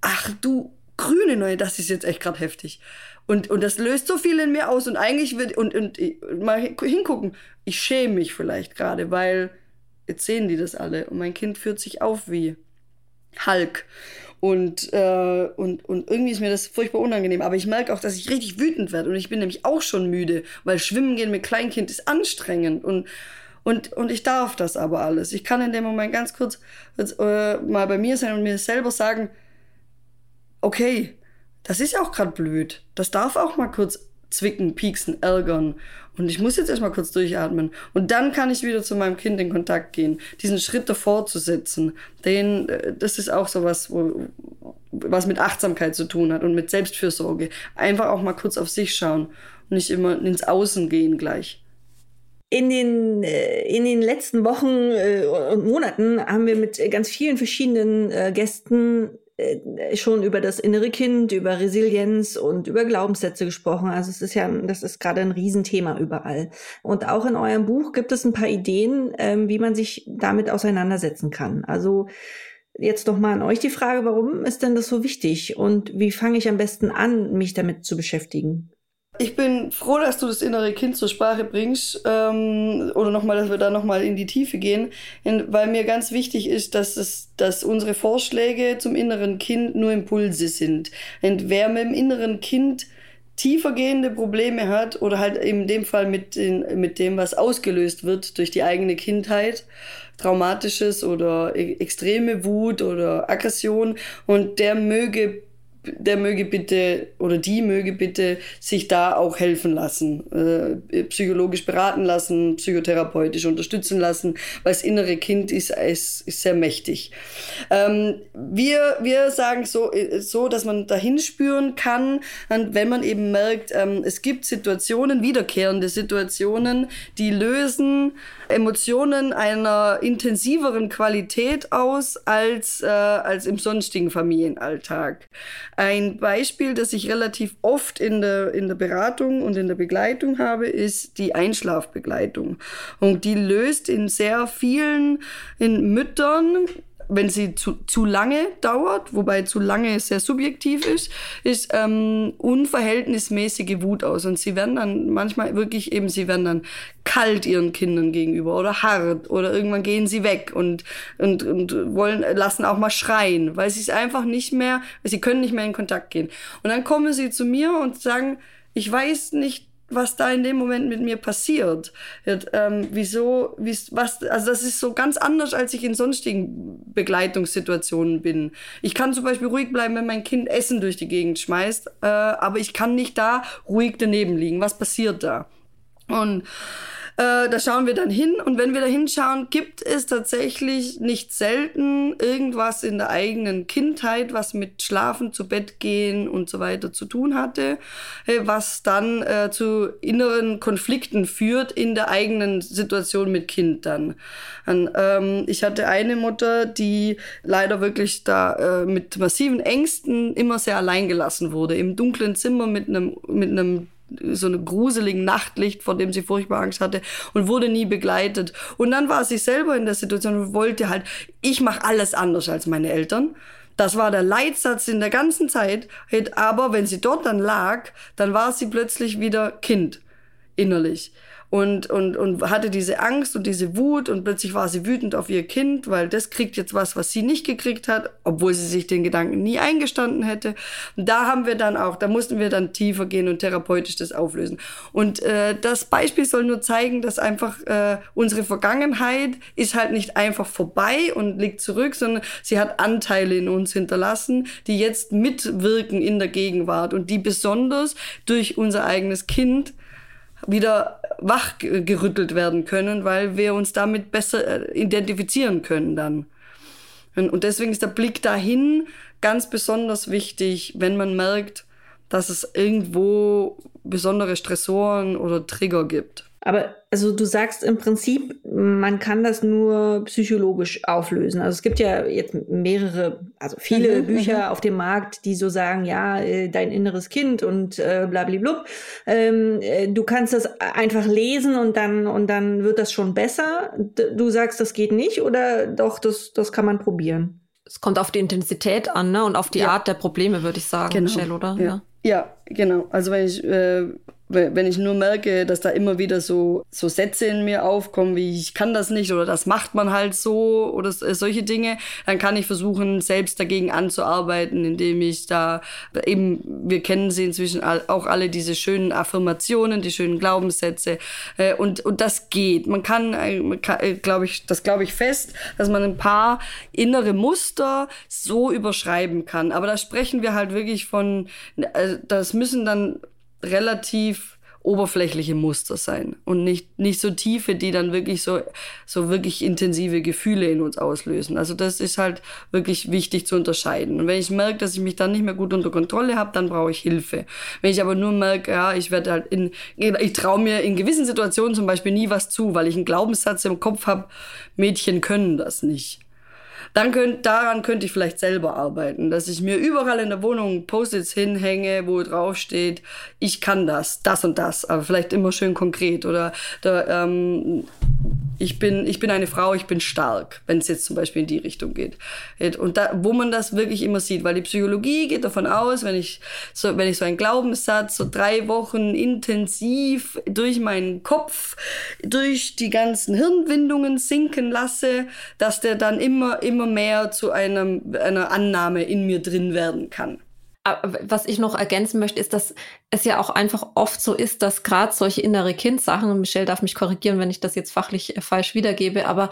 Speaker 5: ach du grüne Neue, das ist jetzt echt gerade heftig. Und, und das löst so viel in mir aus. Und eigentlich wird, und, und, und mal hingucken, ich schäme mich vielleicht gerade, weil jetzt sehen die das alle. Und mein Kind führt sich auf wie Hulk. Und, äh, und, und irgendwie ist mir das furchtbar unangenehm. Aber ich merke auch, dass ich richtig wütend werde. Und ich bin nämlich auch schon müde, weil Schwimmen gehen mit Kleinkind ist anstrengend. Und, und, und ich darf das aber alles. Ich kann in dem Moment ganz kurz äh, mal bei mir sein und mir selber sagen, okay, das ist auch gerade blöd. Das darf auch mal kurz zwicken, pieksen, ärgern. Und ich muss jetzt erstmal kurz durchatmen. Und dann kann ich wieder zu meinem Kind in Kontakt gehen. Diesen Schritt davor zu setzen, den, äh, das ist auch so was, was mit Achtsamkeit zu tun hat und mit Selbstfürsorge. Einfach auch mal kurz auf sich schauen und nicht immer ins Außen gehen gleich.
Speaker 4: In den, äh, in den letzten Wochen äh, und Monaten haben wir mit ganz vielen verschiedenen Gästen schon über das innere Kind, über Resilienz und über Glaubenssätze gesprochen. Also es ist ja, das ist gerade ein Riesenthema überall. Und auch in eurem Buch gibt es ein paar Ideen, ähm, wie man sich damit auseinandersetzen kann. Also jetzt doch mal an euch die Frage, warum ist denn das so wichtig und wie fange ich am besten an, mich damit zu beschäftigen?
Speaker 5: Ich bin froh, dass du das innere Kind zur Sprache bringst ähm, oder nochmal, dass wir da nochmal in die Tiefe gehen, weil mir ganz wichtig ist, dass, es, dass unsere Vorschläge zum inneren Kind nur Impulse sind. Und wer mit dem inneren Kind tiefergehende Probleme hat oder halt in dem Fall mit, den, mit dem, was ausgelöst wird durch die eigene Kindheit, traumatisches oder e-, extreme Wut oder Aggression und der möge der möge bitte oder die möge bitte sich da auch helfen lassen, äh, psychologisch beraten lassen, psychotherapeutisch unterstützen lassen, weil das innere Kind ist, ist, ist sehr mächtig. Ähm, wir, wir sagen so, äh, so, dass man dahin spüren kann, wenn man eben merkt, ähm, es gibt Situationen, wiederkehrende Situationen, die lösen Emotionen einer intensiveren Qualität aus als, äh, als im sonstigen Familienalltag. Ein Beispiel, das ich relativ oft in der, in der Beratung und in der Begleitung habe, ist die Einschlafbegleitung. Und die löst in sehr vielen in Müttern wenn sie zu, zu lange dauert, wobei zu lange sehr subjektiv ist, ist ähm, unverhältnismäßige Wut aus. Und sie werden dann manchmal wirklich eben, sie werden dann kalt ihren Kindern gegenüber oder hart oder irgendwann gehen sie weg und, und, und wollen, lassen auch mal schreien, weil sie es einfach nicht mehr, sie können nicht mehr in Kontakt gehen. Und dann kommen sie zu mir und sagen, ich weiß nicht, was da in dem Moment mit mir passiert. Ähm, wieso, wie, was, also das ist so ganz anders, als ich in sonstigen Begleitungssituationen bin. Ich kann zum Beispiel ruhig bleiben, wenn mein Kind Essen durch die Gegend schmeißt, äh, aber ich kann nicht da ruhig daneben liegen. Was passiert da? Und Äh, da schauen wir dann hin und wenn wir da hinschauen, gibt es tatsächlich nicht selten irgendwas in der eigenen Kindheit, was mit Schlafen, zu Bett gehen und so weiter zu tun hatte, äh, was dann äh, zu inneren Konflikten führt in der eigenen Situation mit Kind dann. Und, ähm, ich hatte eine Mutter, die leider wirklich da äh, mit massiven Ängsten immer sehr allein gelassen wurde, im dunklen Zimmer mit einem mit so einem gruseligen Nachtlicht, vor dem sie furchtbar Angst hatte und wurde nie begleitet. Und dann war sie selber in der Situation und wollte halt, ich mache alles anders als meine Eltern. Das war der Leitsatz in der ganzen Zeit. Aber wenn sie dort dann lag, dann war sie plötzlich wieder Kind innerlich und, und, und hatte diese Angst und diese Wut und plötzlich war sie wütend auf ihr Kind, weil das kriegt jetzt was, was sie nicht gekriegt hat, obwohl sie sich den Gedanken nie eingestanden hätte. Und da haben wir dann auch, da mussten wir dann tiefer gehen und therapeutisch das auflösen. Und äh, das Beispiel soll nur zeigen, dass einfach äh, unsere Vergangenheit ist halt nicht einfach vorbei und liegt zurück, sondern sie hat Anteile in uns hinterlassen, die jetzt mitwirken in der Gegenwart und die besonders durch unser eigenes Kind wieder wachgerüttelt werden können, weil wir uns damit besser äh, identifizieren können dann. Und deswegen ist der Blick dahin ganz besonders wichtig, wenn man merkt, dass es irgendwo besondere Stressoren oder Trigger gibt.
Speaker 4: Aber also du sagst im Prinzip, man kann das nur psychologisch auflösen. Also es gibt ja jetzt mehrere, also viele mhm, Bücher mhm. auf dem Markt, die so sagen, ja, äh, dein inneres Kind und äh, blablabla. Ähm, äh, du kannst das einfach lesen und dann und dann wird das schon besser. Du sagst, das geht nicht oder doch, das, das kann man probieren.
Speaker 6: Es kommt auf die Intensität an, ne? Und auf die ja. Art der Probleme, würde ich sagen,
Speaker 5: genau.
Speaker 6: Michelle, oder?
Speaker 5: Ja. ja. ja. Genau. Also wenn ich äh, wenn ich nur merke, dass da immer wieder so, so Sätze in mir aufkommen, wie ich kann das nicht oder das macht man halt so oder äh, solche Dinge, dann kann ich versuchen, selbst dagegen anzuarbeiten, indem ich da eben, wir kennen sie inzwischen auch alle diese schönen Affirmationen, die schönen Glaubenssätze äh, und, und das geht. Man kann, äh, kann glaube ich, das glaube ich fest, dass man ein paar innere Muster so überschreiben kann. Aber da sprechen wir halt wirklich von, das müssen dann relativ oberflächliche Muster sein und nicht, nicht so tiefe, die dann wirklich so, so wirklich intensive Gefühle in uns auslösen. Also das ist halt wirklich wichtig zu unterscheiden. Und wenn ich merke, dass ich mich dann nicht mehr gut unter Kontrolle habe, dann brauche ich Hilfe. Wenn ich aber nur merke, ja, ich werde halt in, ich traue mir in gewissen Situationen zum Beispiel nie was zu, weil ich einen Glaubenssatz im Kopf habe, Mädchen können das nicht dann könnt, daran könnte ich vielleicht selber arbeiten, dass ich mir überall in der Wohnung Post-its hinhänge, wo drauf steht, ich kann das, das und das, aber vielleicht immer schön konkret oder da, ähm, ich bin, ich bin eine Frau, ich bin stark, wenn es jetzt zum Beispiel in die Richtung geht. Und da, wo man das wirklich immer sieht, weil die Psychologie geht davon aus, wenn ich so, wenn ich so einen Glaubenssatz so drei Wochen intensiv durch meinen Kopf, durch die ganzen Hirnwindungen sinken lasse, dass der dann immer, immer mehr zu einem, einer Annahme in mir drin werden kann
Speaker 6: was ich noch ergänzen möchte, ist, dass es ja auch einfach oft so ist, dass gerade solche innere Kindsachen, und Michelle darf mich korrigieren, wenn ich das jetzt fachlich äh, falsch wiedergebe, aber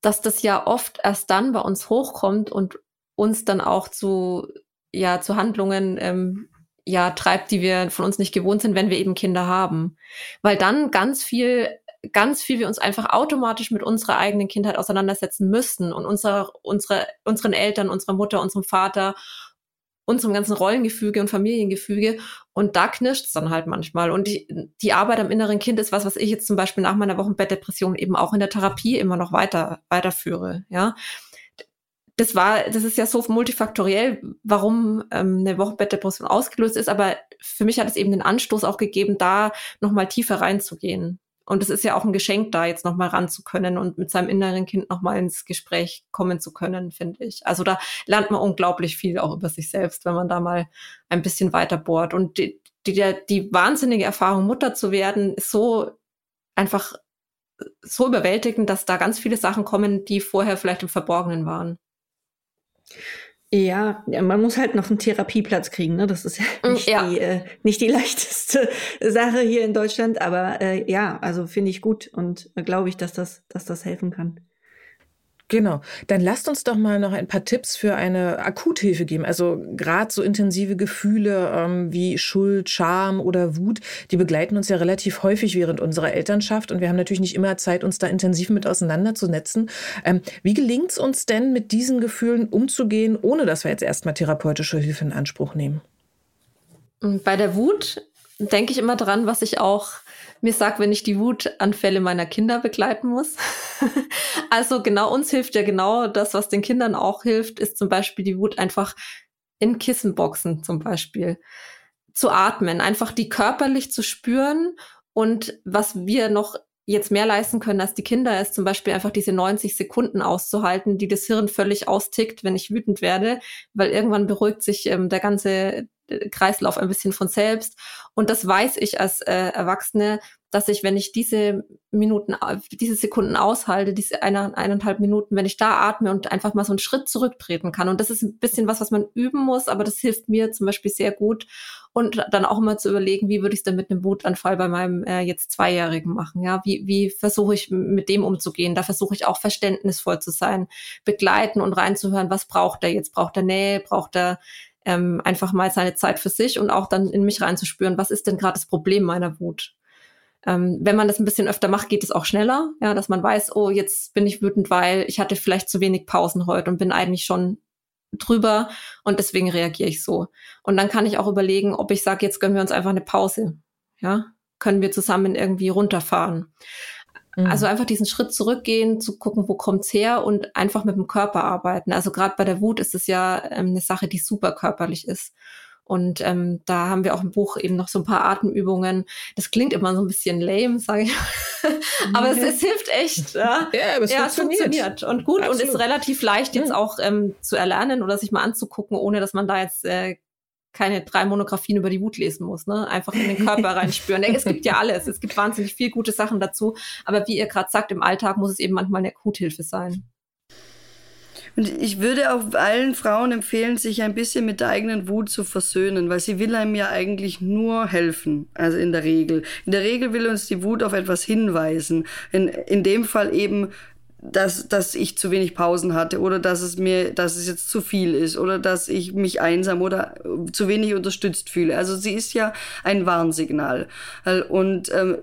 Speaker 6: dass das ja oft erst dann bei uns hochkommt und uns dann auch zu, ja, zu Handlungen ähm, ja, treibt, die wir von uns nicht gewohnt sind, wenn wir eben Kinder haben. Weil dann ganz viel ganz viel wir uns einfach automatisch mit unserer eigenen Kindheit auseinandersetzen müssten und unsere, unsere, unseren Eltern, unserer Mutter, unserem Vater unserem ganzen Rollengefüge und Familiengefüge. Und da knirscht es dann halt manchmal. Und die, die Arbeit am inneren Kind ist was, was ich jetzt zum Beispiel nach meiner Wochenbettdepression eben auch in der Therapie immer noch weiter, weiterführe. Ja. Das war, das ist ja so multifaktoriell, warum ähm, eine Wochenbettdepression ausgelöst ist, aber für mich hat es eben den Anstoß auch gegeben, da nochmal tiefer reinzugehen. Und es ist ja auch ein Geschenk, da jetzt nochmal ran zu können und mit seinem inneren Kind nochmal ins Gespräch kommen zu können, finde ich. Also da lernt man unglaublich viel auch über sich selbst, wenn man da mal ein bisschen weiter bohrt. Und die, die, die wahnsinnige Erfahrung, Mutter zu werden, ist so einfach so überwältigend, dass da ganz viele Sachen kommen, die vorher vielleicht im Verborgenen waren.
Speaker 4: Ja, man muss halt noch einen Therapieplatz kriegen. Ne? Das ist ja mm, nicht, ja. Die, äh, nicht die <laughs> leichteste Sache hier in Deutschland, aber äh, ja, also finde ich gut und äh, glaube ich, dass das, dass das helfen kann.
Speaker 3: Genau. Dann lasst uns doch mal noch ein paar Tipps für eine Akuthilfe geben. Also gerade so intensive Gefühle ähm, wie Schuld, Scham oder Wut, die begleiten uns ja relativ häufig während unserer Elternschaft und wir haben natürlich nicht immer Zeit, uns da intensiv mit auseinanderzusetzen. Ähm, wie gelingt es uns denn, mit diesen Gefühlen umzugehen, ohne dass wir jetzt erstmal therapeutische Hilfe in Anspruch nehmen?
Speaker 6: Bei der Wut denke ich immer dran, was ich auch mir sagt, wenn ich die Wutanfälle meiner Kinder begleiten muss. <laughs> also genau uns hilft ja genau das, was den Kindern auch hilft, ist zum Beispiel die Wut einfach in Kissenboxen zum Beispiel zu atmen, einfach die körperlich zu spüren und was wir noch jetzt mehr leisten können als die Kinder, ist zum Beispiel einfach diese 90 Sekunden auszuhalten, die das Hirn völlig austickt, wenn ich wütend werde, weil irgendwann beruhigt sich ähm, der ganze Kreislauf ein bisschen von selbst. Und das weiß ich als äh, Erwachsene, dass ich, wenn ich diese Minuten, diese Sekunden aushalte, diese eine, eineinhalb Minuten, wenn ich da atme und einfach mal so einen Schritt zurücktreten kann. Und das ist ein bisschen was, was man üben muss, aber das hilft mir zum Beispiel sehr gut. Und dann auch immer zu überlegen, wie würde ich es denn mit einem Wutanfall bei meinem äh, jetzt Zweijährigen machen? Ja, wie, wie versuche ich mit dem umzugehen? Da versuche ich auch verständnisvoll zu sein, begleiten und reinzuhören, was braucht er jetzt? Braucht er Nähe? Braucht er ähm, einfach mal seine Zeit für sich und auch dann in mich reinzuspüren, was ist denn gerade das Problem meiner Wut? Ähm, wenn man das ein bisschen öfter macht, geht es auch schneller, ja, dass man weiß, oh, jetzt bin ich wütend, weil ich hatte vielleicht zu wenig Pausen heute und bin eigentlich schon drüber und deswegen reagiere ich so. Und dann kann ich auch überlegen, ob ich sage, jetzt gönnen wir uns einfach eine Pause. Ja, können wir zusammen irgendwie runterfahren. Mhm. Also einfach diesen Schritt zurückgehen, zu gucken, wo kommt's her und einfach mit dem Körper arbeiten. Also gerade bei der Wut ist es ja ähm, eine Sache, die super körperlich ist. Und ähm, da haben wir auch im Buch eben noch so ein paar Atemübungen. Das klingt immer so ein bisschen lame, sage ich. <laughs> aber es, es, hilft echt. Ja,
Speaker 3: ja aber es, ja, funktioniert. funktioniert.
Speaker 6: Und gut Absolut. und ist relativ leicht jetzt auch ähm, zu erlernen oder sich mal anzugucken, ohne dass man da jetzt äh, keine drei Monografien über die Wut lesen muss, ne? Einfach in den Körper <laughs> reinspüren. es gibt ja alles. Es gibt wahnsinnig viel gute Sachen dazu. Aber wie ihr gerade sagt, im Alltag muss es eben manchmal eine Akuthilfe sein.
Speaker 5: Und ich würde auch allen Frauen empfehlen, sich ein bisschen mit der eigenen Wut zu versöhnen, weil sie will einem ja eigentlich nur helfen, also in der Regel. In der Regel will uns die Wut auf etwas hinweisen. In, in dem Fall eben dass, dass ich zu wenig Pausen hatte oder dass es mir, dass es jetzt zu viel ist oder dass ich mich einsam oder zu wenig unterstützt fühle. Also sie ist ja ein Warnsignal. Und ähm,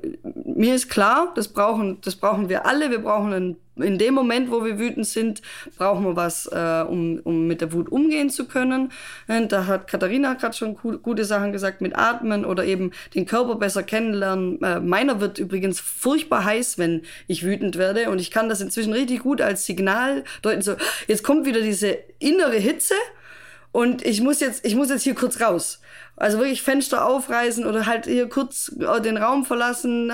Speaker 5: mir ist klar, das brauchen, das brauchen wir alle. Wir brauchen einen in dem Moment, wo wir wütend sind, brauchen wir was, äh, um, um mit der Wut umgehen zu können. Und da hat Katharina gerade schon gute Sachen gesagt mit Atmen oder eben den Körper besser kennenlernen. Äh, meiner wird übrigens furchtbar heiß, wenn ich wütend werde. Und ich kann das inzwischen richtig gut als Signal deuten. So, jetzt kommt wieder diese innere Hitze und ich muss jetzt, ich muss jetzt hier kurz raus. Also wirklich Fenster aufreißen oder halt hier kurz äh, den Raum verlassen,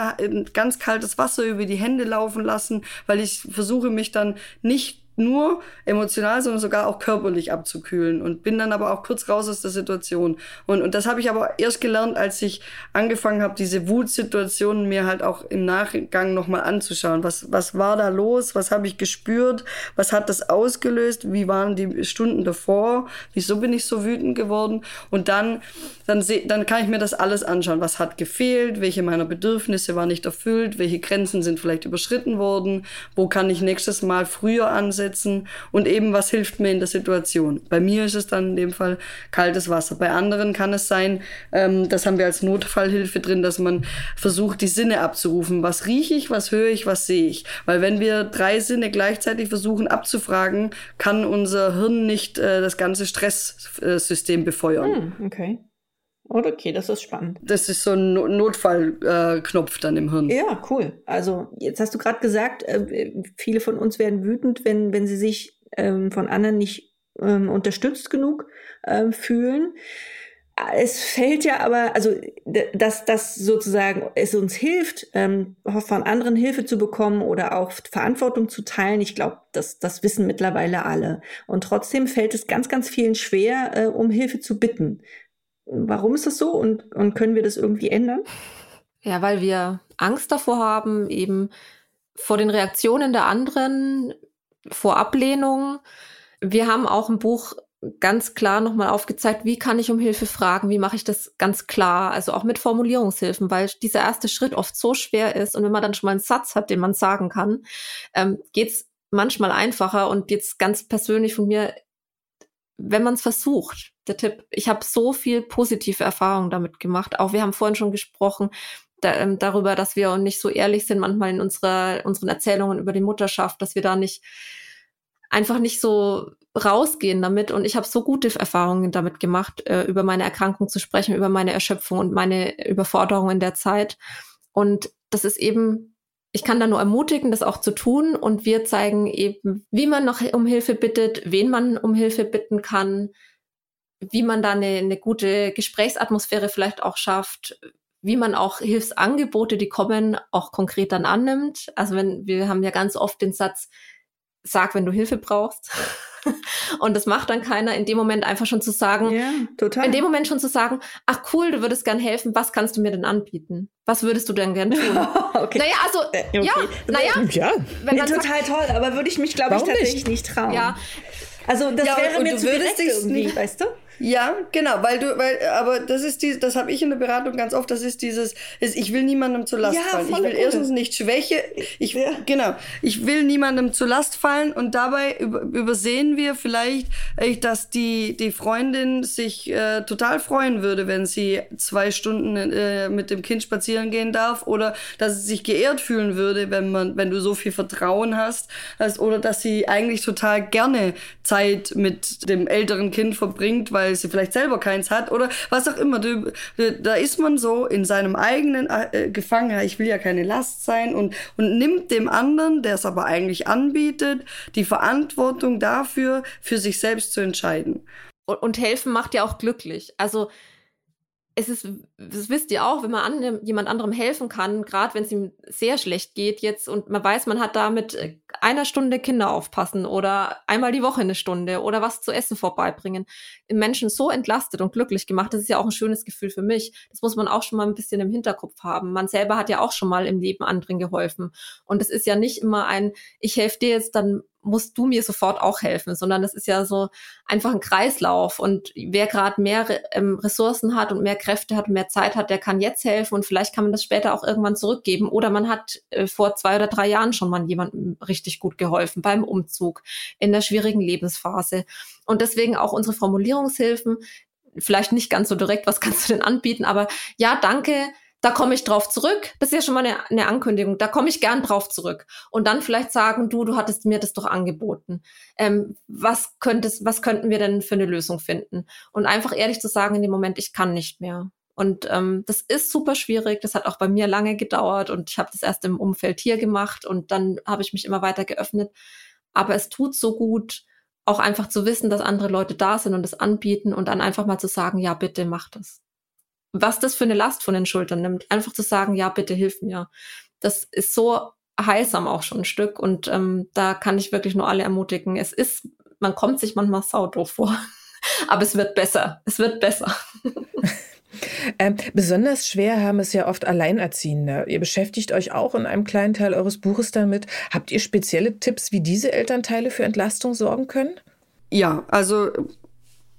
Speaker 5: ganz kaltes Wasser über die Hände laufen lassen, weil ich versuche mich dann nicht nur emotional, sondern sogar auch körperlich abzukühlen und bin dann aber auch kurz raus aus der Situation. Und, und das habe ich aber erst gelernt, als ich angefangen habe, diese Wutsituationen mir halt auch im Nachgang nochmal anzuschauen. Was, was war da los? Was habe ich gespürt? Was hat das ausgelöst? Wie waren die Stunden davor? Wieso bin ich so wütend geworden? Und dann, dann, seh, dann kann ich mir das alles anschauen. Was hat gefehlt? Welche meiner Bedürfnisse waren nicht erfüllt? Welche Grenzen sind vielleicht überschritten worden? Wo kann ich nächstes Mal früher ansetzen? Einsetzen und eben, was hilft mir in der Situation. Bei mir ist es dann in dem Fall kaltes Wasser. Bei anderen kann es sein, ähm, das haben wir als Notfallhilfe drin, dass man versucht, die Sinne abzurufen. Was rieche ich, was höre ich, was sehe ich? Weil wenn wir drei Sinne gleichzeitig versuchen abzufragen, kann unser Hirn nicht äh, das ganze Stresssystem befeuern.
Speaker 4: Hm, okay. Okay, das ist spannend.
Speaker 5: Das ist so ein Notfallknopf äh, dann im Hirn.
Speaker 4: Ja, cool. Also jetzt hast du gerade gesagt, äh, viele von uns werden wütend, wenn, wenn sie sich ähm, von anderen nicht ähm, unterstützt genug ähm, fühlen. Es fällt ja aber, also dass das sozusagen es uns hilft, ähm, von anderen Hilfe zu bekommen oder auch Verantwortung zu teilen. Ich glaube, das, das wissen mittlerweile alle. Und trotzdem fällt es ganz, ganz vielen schwer, äh, um Hilfe zu bitten. Warum ist das so und, und können wir das irgendwie ändern?
Speaker 6: Ja, weil wir Angst davor haben, eben vor den Reaktionen der anderen, vor Ablehnung. Wir haben auch im Buch ganz klar nochmal aufgezeigt, wie kann ich um Hilfe fragen, wie mache ich das ganz klar, also auch mit Formulierungshilfen, weil dieser erste Schritt oft so schwer ist und wenn man dann schon mal einen Satz hat, den man sagen kann, ähm, geht es manchmal einfacher und jetzt ganz persönlich von mir, wenn man es versucht, der Tipp, ich habe so viel positive Erfahrungen damit gemacht. Auch wir haben vorhin schon gesprochen da, ähm, darüber, dass wir nicht so ehrlich sind manchmal in unserer, unseren Erzählungen über die Mutterschaft, dass wir da nicht einfach nicht so rausgehen damit. Und ich habe so gute Erfahrungen damit gemacht, äh, über meine Erkrankung zu sprechen, über meine Erschöpfung und meine Überforderung in der Zeit. Und das ist eben ich kann da nur ermutigen, das auch zu tun. Und wir zeigen eben, wie man noch um Hilfe bittet, wen man um Hilfe bitten kann, wie man da eine, eine gute Gesprächsatmosphäre vielleicht auch schafft, wie man auch Hilfsangebote, die kommen, auch konkret dann annimmt. Also wenn wir haben ja ganz oft den Satz, sag, wenn du Hilfe brauchst. <laughs> Und das macht dann keiner in dem Moment einfach schon zu sagen,
Speaker 4: ja, total.
Speaker 6: in dem Moment schon zu sagen, ach cool, du würdest gern helfen, was kannst du mir denn anbieten? Was würdest du denn gern tun? <laughs>
Speaker 4: okay.
Speaker 6: Naja, also,
Speaker 4: Äh, okay.
Speaker 6: ja, naja,
Speaker 3: Ja,
Speaker 6: wenn
Speaker 4: Nee,
Speaker 6: man sagt,
Speaker 4: total toll, aber würde ich mich, glaube ich, tatsächlich nicht, trauen.
Speaker 6: ja,
Speaker 4: Also das
Speaker 5: Ja,
Speaker 4: wäre mir zu
Speaker 5: würdest dich
Speaker 4: irgendwie,
Speaker 5: nicht-
Speaker 4: weißt du?
Speaker 5: Ja, genau, weil du, weil, aber das ist die, das habe ich in der Beratung ganz oft, das ist dieses, ist, ich will niemandem zur Last
Speaker 4: Ja,
Speaker 5: fallen. Ich will
Speaker 4: Gute.
Speaker 5: erstens nicht Schwäche, ich,
Speaker 4: Ja.
Speaker 5: genau, ich will niemandem zur Last fallen und dabei über, übersehen wir vielleicht, dass die, die Freundin sich äh, total freuen würde, wenn sie zwei Stunden äh, mit dem Kind spazieren gehen darf oder dass sie sich geehrt fühlen würde, wenn man, wenn du so viel Vertrauen hast, als, oder dass sie eigentlich total gerne Zeit mit dem älteren Kind verbringt, weil sie vielleicht selber keins hat oder was auch immer. Du, da ist man so in seinem eigenen äh, Gefangenheit. Ich will ja keine Last sein und, und nimmt dem anderen, der es aber eigentlich anbietet, die Verantwortung dafür, für sich selbst zu entscheiden.
Speaker 6: und, und helfen macht ja auch glücklich. Also es ist, das wisst ihr auch, wenn man an, jemand anderem helfen kann, gerade wenn es ihm sehr schlecht geht jetzt und man weiß, man hat da mit äh, einer Stunde Kinder aufpassen oder einmal die Woche eine Stunde oder was zu essen vorbeibringen, Menschen so entlastet und glücklich gemacht, das ist ja auch ein schönes Gefühl für mich. Das muss man auch schon mal ein bisschen im Hinterkopf haben. Man selber hat ja auch schon mal im Leben anderen geholfen. Und es ist ja nicht immer ein, ich helfe dir jetzt, dann musst du mir sofort auch helfen, sondern das ist ja so einfach ein Kreislauf. Und wer gerade mehr ähm, Ressourcen hat und mehr Kräfte hat und mehr Zeit hat, der kann jetzt helfen und vielleicht kann man das später auch irgendwann zurückgeben. Oder man hat äh, vor zwei oder drei Jahren schon mal jemandem richtig gut geholfen beim Umzug, in der schwierigen Lebensphase. Und deswegen auch unsere Formulierungshilfen, vielleicht nicht ganz so direkt, was <laughs> kannst du denn anbieten, aber ja, danke, da komme ich drauf zurück. Das ist ja schon mal eine, eine Ankündigung. Da komme ich gern drauf zurück. Und dann vielleicht sagen, du, du hattest mir das doch angeboten. Ähm, was könntest, was könnten wir denn für eine Lösung finden? Und einfach ehrlich zu sagen in dem Moment, ich kann nicht mehr. Und ähm, das ist super schwierig. Das hat auch bei mir lange gedauert und ich habe das erst im Umfeld hier gemacht und dann habe ich mich immer weiter geöffnet. Aber es tut so gut, auch einfach zu wissen, dass andere Leute da sind und das anbieten und dann einfach mal zu sagen, ja, bitte mach das was das für eine Last von den Schultern nimmt. Einfach zu sagen, ja, bitte hilf mir. Das ist so heilsam auch schon ein Stück und ähm, da kann ich wirklich nur alle ermutigen. Es ist, man kommt sich manchmal saudoof vor, <laughs> aber es wird besser. Es wird besser. <laughs>
Speaker 3: Ähm, besonders schwer haben es ja oft Alleinerziehende. Ihr beschäftigt euch auch in einem kleinen Teil eures Buches damit. Habt ihr spezielle Tipps, wie diese Elternteile für Entlastung sorgen können?
Speaker 5: Ja, also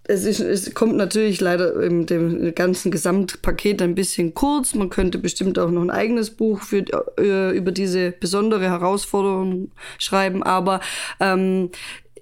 Speaker 5: es, ist, es kommt natürlich leider in dem ganzen Gesamtpaket ein bisschen kurz. Man könnte bestimmt auch noch ein eigenes Buch für, äh, über diese besondere Herausforderung schreiben, aber ähm,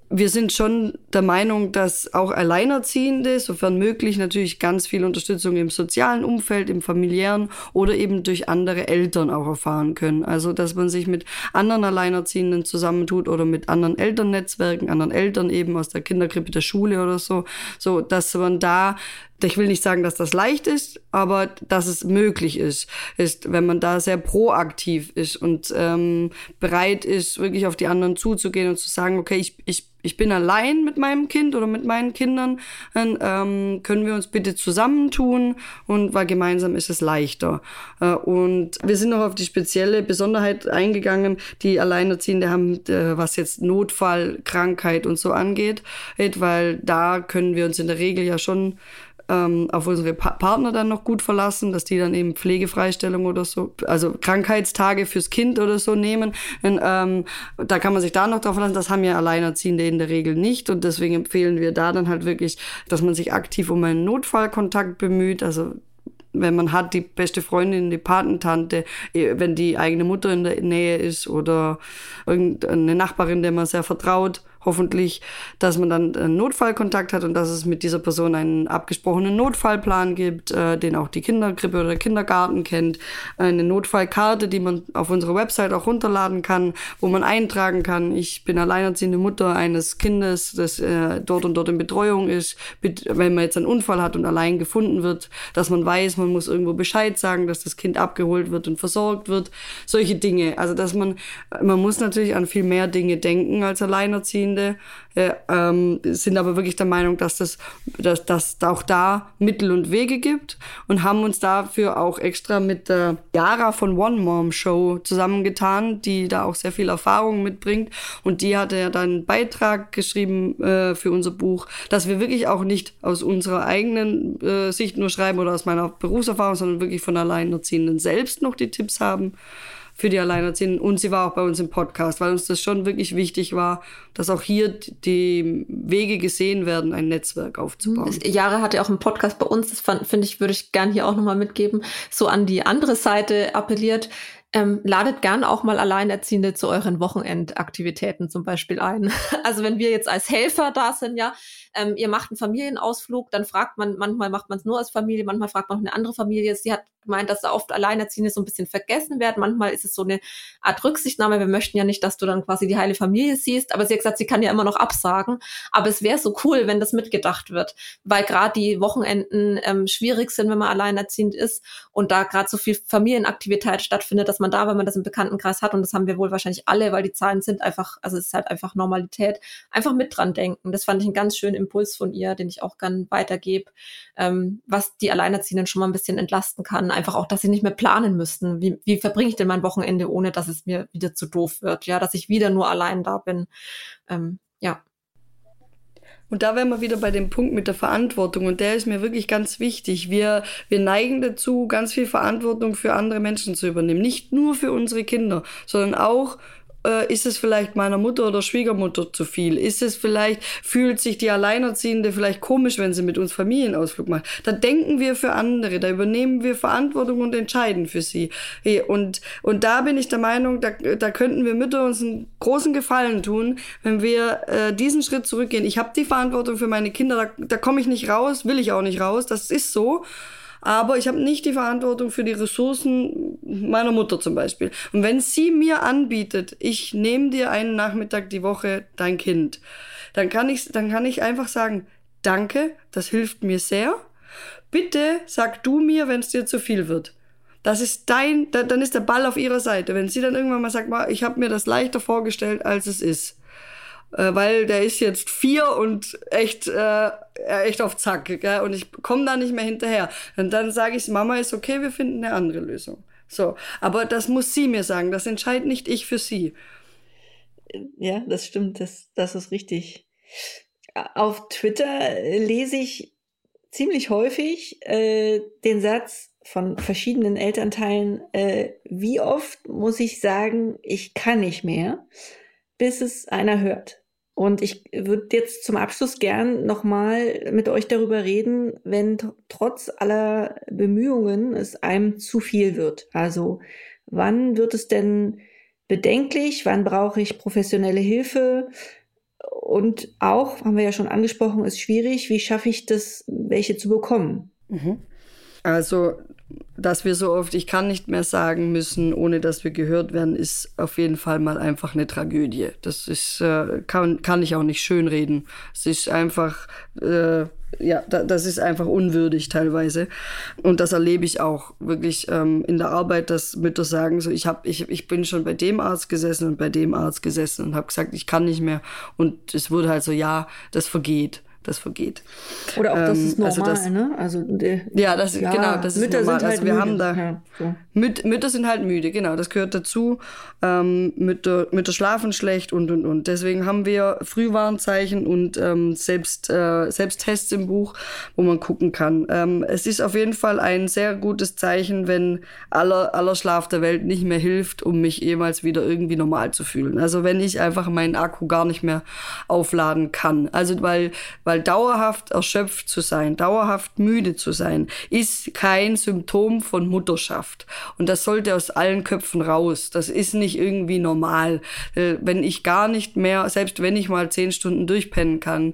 Speaker 5: wir sind schon der Meinung, dass auch Alleinerziehende, sofern möglich, natürlich ganz viel Unterstützung im sozialen Umfeld, im familiären oder eben durch andere Eltern auch erfahren können. Also, dass man sich mit anderen Alleinerziehenden zusammentut oder mit anderen Elternnetzwerken, anderen Eltern eben aus der Kinderkrippe der Schule oder so, so, dass man da ich will nicht sagen, dass das leicht ist, aber dass es möglich ist, ist, wenn man da sehr proaktiv ist und ähm, bereit ist, wirklich auf die anderen zuzugehen und zu sagen, okay, ich, ich, ich bin allein mit meinem Kind oder mit meinen Kindern, dann ähm, können wir uns bitte zusammentun und weil gemeinsam ist es leichter. Äh, und wir sind noch auf die spezielle Besonderheit eingegangen, die Alleinerziehende haben, äh, was jetzt Notfall, Krankheit und so angeht, weil da können wir uns in der Regel ja schon ähm, auf unsere pa Partner dann noch gut verlassen, dass die dann eben Pflegefreistellung oder so, also Krankheitstage fürs Kind oder so nehmen. Und, ähm, da kann man sich da noch drauf verlassen. Das haben ja Alleinerziehende in der Regel nicht. Und deswegen empfehlen wir da dann halt wirklich, dass man sich aktiv um einen Notfallkontakt bemüht. Also wenn man hat, die beste Freundin, die Patentante, eh, wenn die eigene Mutter in der Nähe ist oder irgendeine Nachbarin, der man sehr vertraut hoffentlich, dass man dann einen Notfallkontakt hat und dass es mit dieser Person einen abgesprochenen Notfallplan gibt, äh, den auch die Kinderkrippe oder der Kindergarten kennt, eine Notfallkarte, die man auf unserer Website auch runterladen kann, wo man eintragen kann, ich bin alleinerziehende Mutter eines Kindes, das äh, dort und dort in Betreuung ist, wenn man jetzt einen Unfall hat und allein gefunden wird, dass man weiß, man muss irgendwo Bescheid sagen, dass das Kind abgeholt wird und versorgt wird, solche Dinge. Also dass man, man muss natürlich an viel mehr Dinge denken als alleinerziehend Freunde äh, ähm, sind aber wirklich der Meinung, dass das, dass, dass auch da Mittel und Wege gibt und haben uns dafür auch extra mit der Yara von One Mom Show zusammengetan, die da auch sehr viel Erfahrung mitbringt. Und die hatte ja dann einen Beitrag geschrieben äh, für unser Buch, dass wir wirklich auch nicht aus unserer eigenen äh, Sicht nur schreiben oder aus meiner Berufserfahrung, sondern wirklich von Alleinerziehenden selbst noch die Tipps haben für die Alleinerziehenden. Und sie war auch bei uns im Podcast, weil uns das schon wirklich wichtig war, dass auch hier die Wege gesehen werden, ein Netzwerk aufzubauen.
Speaker 6: Jahre hatte auch einen Podcast bei uns, das finde ich, würde ich gern hier auch nochmal mitgeben, so an die andere Seite appelliert. Ähm, ladet gern auch mal Alleinerziehende zu euren Wochenendaktivitäten zum Beispiel ein. <laughs> Also wenn wir jetzt als Helfer da sind, ja, ähm, ihr macht einen Familienausflug, dann fragt man, manchmal macht man es nur als Familie, manchmal fragt man eine andere Familie. Sie hat gemeint, dass da oft Alleinerziehende so ein bisschen vergessen werden. Manchmal ist es so eine Art Rücksichtnahme. Wir möchten ja nicht, dass du dann quasi die heile Familie siehst. Aber sie hat gesagt, sie kann ja immer noch absagen. Aber es wäre so cool, wenn das mitgedacht wird, weil gerade die Wochenenden ähm, schwierig sind, wenn man alleinerziehend ist und da gerade so viel Familienaktivität stattfindet, dass man da, wenn man das im Bekanntenkreis hat, und das haben wir wohl wahrscheinlich alle, weil die Zahlen sind einfach, also es ist halt einfach Normalität, einfach mit dran denken. Das fand ich einen ganz schönen Impuls von ihr, den ich auch gern weitergebe, ähm, was die Alleinerziehenden schon mal ein bisschen entlasten kann einfach auch, dass sie nicht mehr planen müssten. Wie, wie verbringe ich denn mein Wochenende, ohne dass es mir wieder zu doof wird? Ja, dass ich wieder nur allein da bin. Ähm, ja.
Speaker 5: Und da wären wir wieder bei dem Punkt mit der Verantwortung. Und der ist mir wirklich ganz wichtig. Wir, wir neigen dazu, ganz viel Verantwortung für andere Menschen zu übernehmen. Nicht nur für unsere Kinder, sondern auch äh, ist es vielleicht meiner Mutter oder Schwiegermutter zu viel? Ist es vielleicht, fühlt sich die Alleinerziehende vielleicht komisch, wenn sie mit uns Familienausflug macht? Da denken wir für andere, da übernehmen wir Verantwortung und entscheiden für sie. Und, und da bin ich der Meinung, da, da könnten wir Mütter uns einen großen Gefallen tun, wenn wir äh, diesen Schritt zurückgehen. Ich habe die Verantwortung für meine Kinder, da, da komme ich nicht raus, will ich auch nicht raus, das ist so aber ich habe nicht die Verantwortung für die Ressourcen meiner Mutter zum Beispiel. Und wenn sie mir anbietet, ich nehme dir einen Nachmittag die Woche dein Kind, dann kann ich, dann kann ich einfach sagen, danke, das hilft mir sehr. Bitte sag du mir, wenn es dir zu viel wird. Das ist dein, dann ist der Ball auf ihrer Seite. Wenn sie dann irgendwann mal sagt, ich habe mir das leichter vorgestellt, als es ist äh, weil der ist jetzt vier und echt, äh, echt auf Zack, gell? und ich komme da nicht mehr hinterher. Und dann sage ich, Mama ist okay, wir finden eine andere Lösung. So, aber das muss sie mir sagen, das entscheidet nicht ich für sie.
Speaker 4: Ja, das stimmt, das, das ist richtig. Auf Twitter lese ich ziemlich häufig äh, den Satz von verschiedenen Elternteilen, äh, wie oft muss ich sagen, ich kann nicht mehr bis es einer hört. Und ich würde jetzt zum Abschluss gern nochmal mit euch darüber reden, wenn trotz aller Bemühungen es einem zu viel wird. Also wann wird es denn bedenklich? Wann brauche ich professionelle Hilfe? Und auch, haben wir ja schon angesprochen, ist schwierig. Wie schaffe ich das, welche zu bekommen?
Speaker 5: Mhm. Also dass wir so oft ich kann nicht mehr sagen müssen, ohne dass wir gehört werden, ist auf jeden Fall mal einfach eine Tragödie. Das ist, äh, kann, kann ich auch nicht schönreden. Es ist einfach, äh, ja, da, das ist einfach unwürdig teilweise. Und das erlebe ich auch wirklich ähm, in der Arbeit, dass Mütter sagen, so ich, hab, ich, ich bin schon bei dem Arzt gesessen und bei dem Arzt gesessen und habe gesagt, ich kann nicht mehr. Und es wurde halt so, ja, das vergeht das vergeht.
Speaker 4: Oder auch das ähm, ist normal, also das, ne?
Speaker 5: Also die, ja, das ja, genau, das Mütter ist normal. Sind halt also wir müde. haben da ja, so. Müt, Mütter sind halt müde, genau, das gehört dazu. Ähm, Mütter, Mütter schlafen schlecht und und und. Deswegen haben wir Frühwarnzeichen und ähm, selbst äh, Selbsttests im Buch, wo man gucken kann. Ähm, es ist auf jeden Fall ein sehr gutes Zeichen, wenn aller aller Schlaf der Welt nicht mehr hilft, um mich jemals wieder irgendwie normal zu fühlen. Also wenn ich einfach meinen Akku gar nicht mehr aufladen kann. Also weil weil Weil dauerhaft erschöpft zu sein, dauerhaft müde zu sein, ist kein Symptom von Mutterschaft. Und das sollte aus allen Köpfen raus. Das ist nicht irgendwie normal. Äh, wenn ich gar nicht mehr, selbst wenn ich mal zehn Stunden durchpennen kann,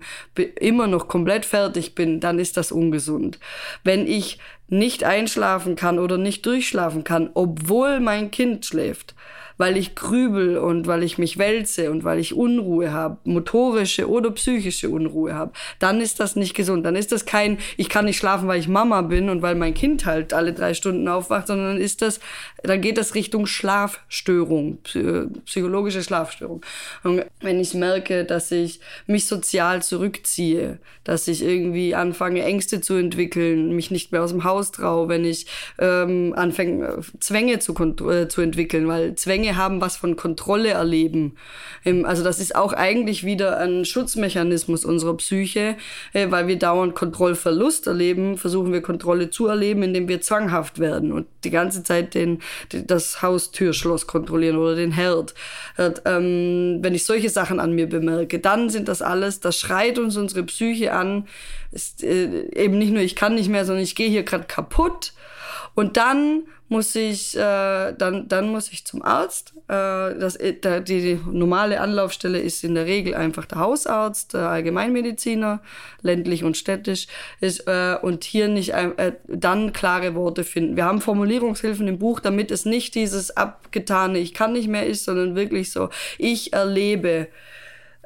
Speaker 5: immer noch komplett fertig bin, dann ist das ungesund. Wenn ich nicht einschlafen kann oder nicht durchschlafen kann, obwohl mein Kind schläft, weil ich grübel und weil ich mich wälze und weil ich Unruhe habe, motorische oder psychische Unruhe habe, dann ist das nicht gesund. Dann ist das kein, ich kann nicht schlafen, weil ich Mama bin und weil mein Kind halt alle drei Stunden aufwacht, sondern ist das, dann geht das Richtung Schlafstörung, psychologische Schlafstörung. Und wenn ich merke, dass ich mich sozial zurückziehe, dass ich irgendwie anfange, Ängste zu entwickeln, mich nicht mehr aus dem Haus traue, wenn ich ähm, anfange, Zwänge zu, äh, zu entwickeln, weil Zwänge Zwänge haben was von Kontrolle erleben. Ähm, also das ist auch eigentlich wieder ein Schutzmechanismus unserer Psyche, äh, weil wir dauernd Kontrollverlust erleben, versuchen wir Kontrolle zu erleben, indem wir zwanghaft werden und die ganze Zeit den, das Haustürschloss kontrollieren oder den Herd. Ähm, wenn ich solche Sachen an mir bemerke, dann sind das alles, das schreit uns unsere Psyche an, ist äh, eben nicht nur ich kann nicht mehr, sondern ich gehe hier gerade kaputt. Und dann muss ich, äh, dann, dann muss ich zum Arzt. Äh, das, äh, da, die, die normale Anlaufstelle ist in der Regel einfach der Hausarzt, der Allgemeinmediziner, ländlich und städtisch, ist, äh, und hier nicht äh, dann klare Worte finden. Wir haben Formulierungshilfen im Buch, damit es nicht dieses abgetane, ich kann nicht mehr ist, sondern wirklich so, ich erlebe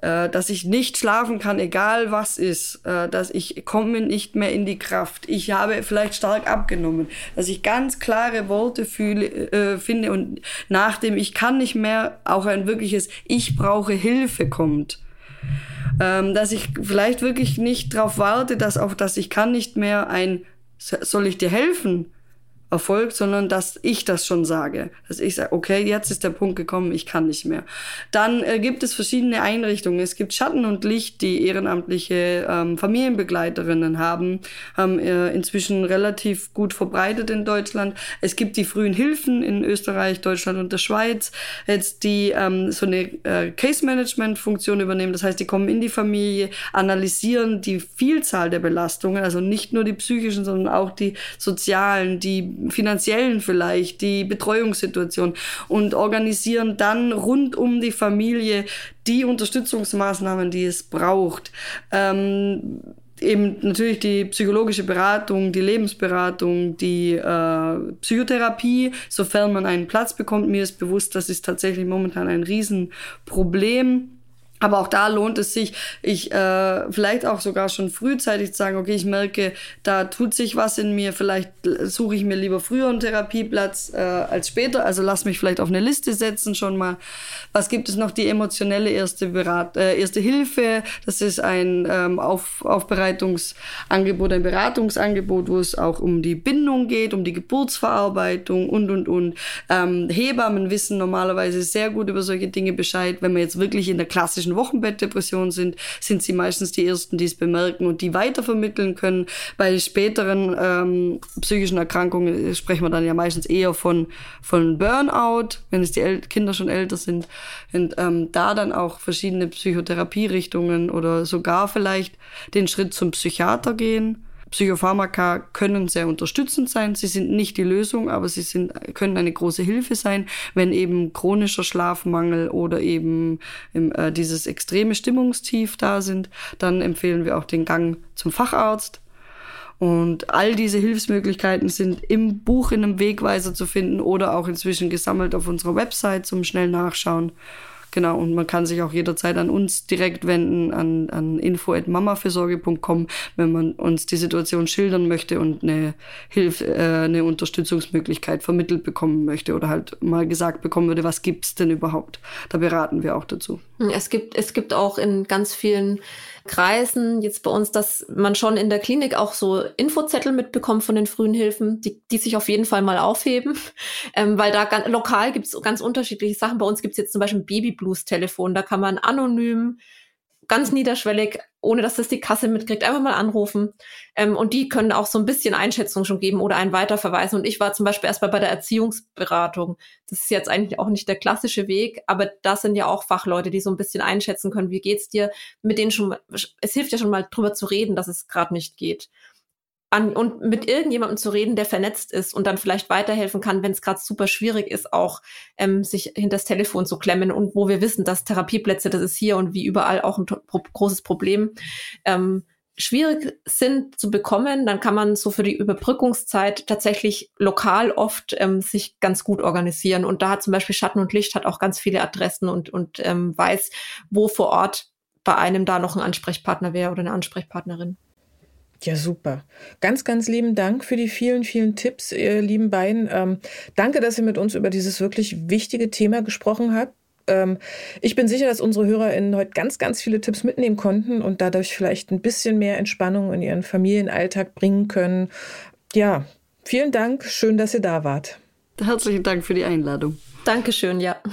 Speaker 5: äh, dass ich nicht schlafen kann, egal was ist, äh, dass ich komme nicht mehr in die Kraft, ich habe vielleicht stark abgenommen, dass ich ganz klare Worte fühle, äh, finde und nachdem ich kann nicht mehr auch ein wirkliches Ich brauche Hilfe kommt. Ähm, dass ich vielleicht wirklich nicht darauf warte, dass auch das Ich kann nicht mehr ein soll ich dir helfen? Erfolgt, sondern dass ich das schon sage. Dass ich sage, okay, jetzt ist der Punkt gekommen, ich kann nicht mehr. Dann äh, gibt es verschiedene Einrichtungen. Es gibt Schatten und Licht, die ehrenamtliche ähm, Familienbegleiterinnen haben, haben äh, inzwischen relativ gut verbreitet in Deutschland. Es gibt die frühen Hilfen in Österreich, Deutschland und der Schweiz, jetzt die ähm, so eine äh, Case-Management-Funktion übernehmen. Das heißt, die kommen in die Familie, analysieren die Vielzahl der Belastungen, also nicht nur die psychischen, sondern auch die sozialen, die finanziellen vielleicht, die Betreuungssituation und organisieren dann rund um die Familie die Unterstützungsmaßnahmen, die es braucht. Ähm, eben natürlich die psychologische Beratung, die Lebensberatung, die äh, Psychotherapie, sofern man einen Platz bekommt. Mir ist bewusst, das ist tatsächlich momentan ein Riesenproblem aber auch da lohnt es sich, ich äh, vielleicht auch sogar schon frühzeitig zu sagen, okay, ich merke, da tut sich was in mir, vielleicht suche ich mir lieber früher einen Therapieplatz äh, als später, also lass mich vielleicht auf eine Liste setzen schon mal. Was gibt es noch? Die emotionelle erste, Berat äh, erste Hilfe, das ist ein ähm, auf Aufbereitungsangebot, ein Beratungsangebot, wo es auch um die Bindung geht, um die Geburtsverarbeitung und, und, und. Ähm, Hebammen wissen normalerweise sehr gut über solche Dinge Bescheid, wenn man jetzt wirklich in der klassischen klassischen Wochenbettdepressionen sind, sind sie meistens die ersten, die es bemerken und die weitervermitteln können. Bei späteren ähm, psychischen Erkrankungen sprechen wir dann ja meistens eher von, von Burnout, wenn es die El Kinder schon älter sind. Und ähm, da dann auch verschiedene Psychotherapierichtungen oder sogar vielleicht den Schritt zum Psychiater gehen Psychopharmaka können sehr unterstützend sein. Sie sind nicht die Lösung, aber sie sind, können eine große Hilfe sein, wenn eben chronischer Schlafmangel oder eben äh, dieses extreme Stimmungstief da sind. Dann empfehlen wir auch den Gang zum Facharzt. Und all diese Hilfsmöglichkeiten sind im Buch in einem Wegweiser zu finden oder auch inzwischen gesammelt auf unserer Website zum schnell nachschauen. Genau, und man kann sich auch jederzeit an uns direkt wenden, an, an info.mamafürsorge.com, wenn man uns die Situation schildern möchte und eine Hilfe, äh, eine Unterstützungsmöglichkeit vermittelt bekommen möchte oder halt mal gesagt bekommen würde, was gibt's denn überhaupt? Da beraten wir auch dazu.
Speaker 6: Es gibt, es gibt auch in ganz vielen Kreisen, jetzt bei uns, dass man schon in der Klinik auch so Infozettel mitbekommt von den frühen Hilfen, die, die sich auf jeden Fall mal aufheben, <laughs> ähm, weil da ganz, lokal gibt es ganz unterschiedliche Sachen. Bei uns gibt es jetzt zum Beispiel ein Baby-Blues-Telefon, da kann man anonym, ganz niederschwellig ohne dass das die Kasse mitkriegt, einfach mal anrufen. Ähm, und die können auch so ein bisschen Einschätzung schon geben oder einen weiterverweisen. Und ich war zum Beispiel erst mal bei der Erziehungsberatung. Das ist jetzt eigentlich auch nicht der klassische Weg, aber das sind ja auch Fachleute, die so ein bisschen einschätzen können, wie geht's dir, mit denen schon, es hilft ja schon mal drüber zu reden, dass es gerade nicht geht an, und mit irgendjemandem zu reden, der vernetzt ist und dann vielleicht weiterhelfen kann, wenn es gerade super schwierig ist, auch ähm, sich hinter das Telefon zu klemmen und wo wir wissen, dass Therapieplätze, das ist hier und wie überall auch ein pro großes Problem, ähm, schwierig sind zu bekommen, dann kann man so für die Überbrückungszeit tatsächlich lokal oft ähm, sich ganz gut organisieren. Und da hat zum Beispiel Schatten und Licht hat auch ganz viele Adressen und, und ähm, weiß, wo vor Ort bei einem da noch ein Ansprechpartner wäre oder eine Ansprechpartnerin.
Speaker 3: Ja, super. Ganz, ganz lieben Dank für die vielen, vielen Tipps, ihr lieben beiden. Ähm, danke, dass ihr mit uns über dieses wirklich wichtige Thema gesprochen habt. Ähm, ich bin sicher, dass unsere HörerInnen heute ganz, ganz viele Tipps mitnehmen konnten und dadurch vielleicht ein bisschen mehr Entspannung in ihren Familienalltag bringen können. Ja, vielen Dank. Schön, dass ihr da wart.
Speaker 5: Herzlichen Dank für die Einladung.
Speaker 6: Dankeschön, ja. <laughs>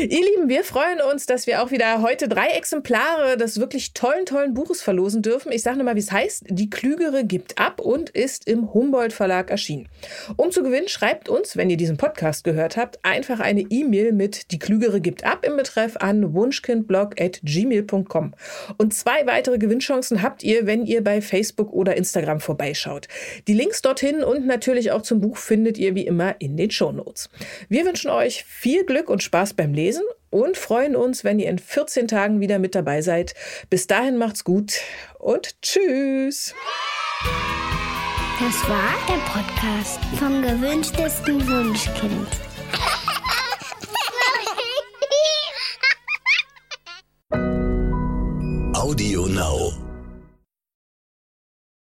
Speaker 3: Ihr Lieben, wir freuen uns, dass wir auch wieder heute drei Exemplare des wirklich tollen, tollen Buches verlosen dürfen. Ich sage nochmal, wie es heißt. Die Klügere gibt ab und ist im Humboldt Verlag erschienen. Um zu gewinnen, schreibt uns, wenn ihr diesen Podcast gehört habt, einfach eine E-Mail mit Die Klügere gibt ab im Betreff an wunschkindblog.gmail.com. Und zwei weitere Gewinnchancen habt ihr, wenn ihr bei Facebook oder Instagram vorbeischaut. Die Links dorthin und natürlich auch zum Buch findet ihr wie immer in den Shownotes. Wir wünschen euch viel Glück und Spaß beim Lesen und freuen uns, wenn ihr in 14 Tagen wieder mit dabei seid. Bis dahin macht's gut und tschüss.
Speaker 2: Das war der Podcast vom gewünschtesten Wunschkind. <laughs>
Speaker 1: Audio Now.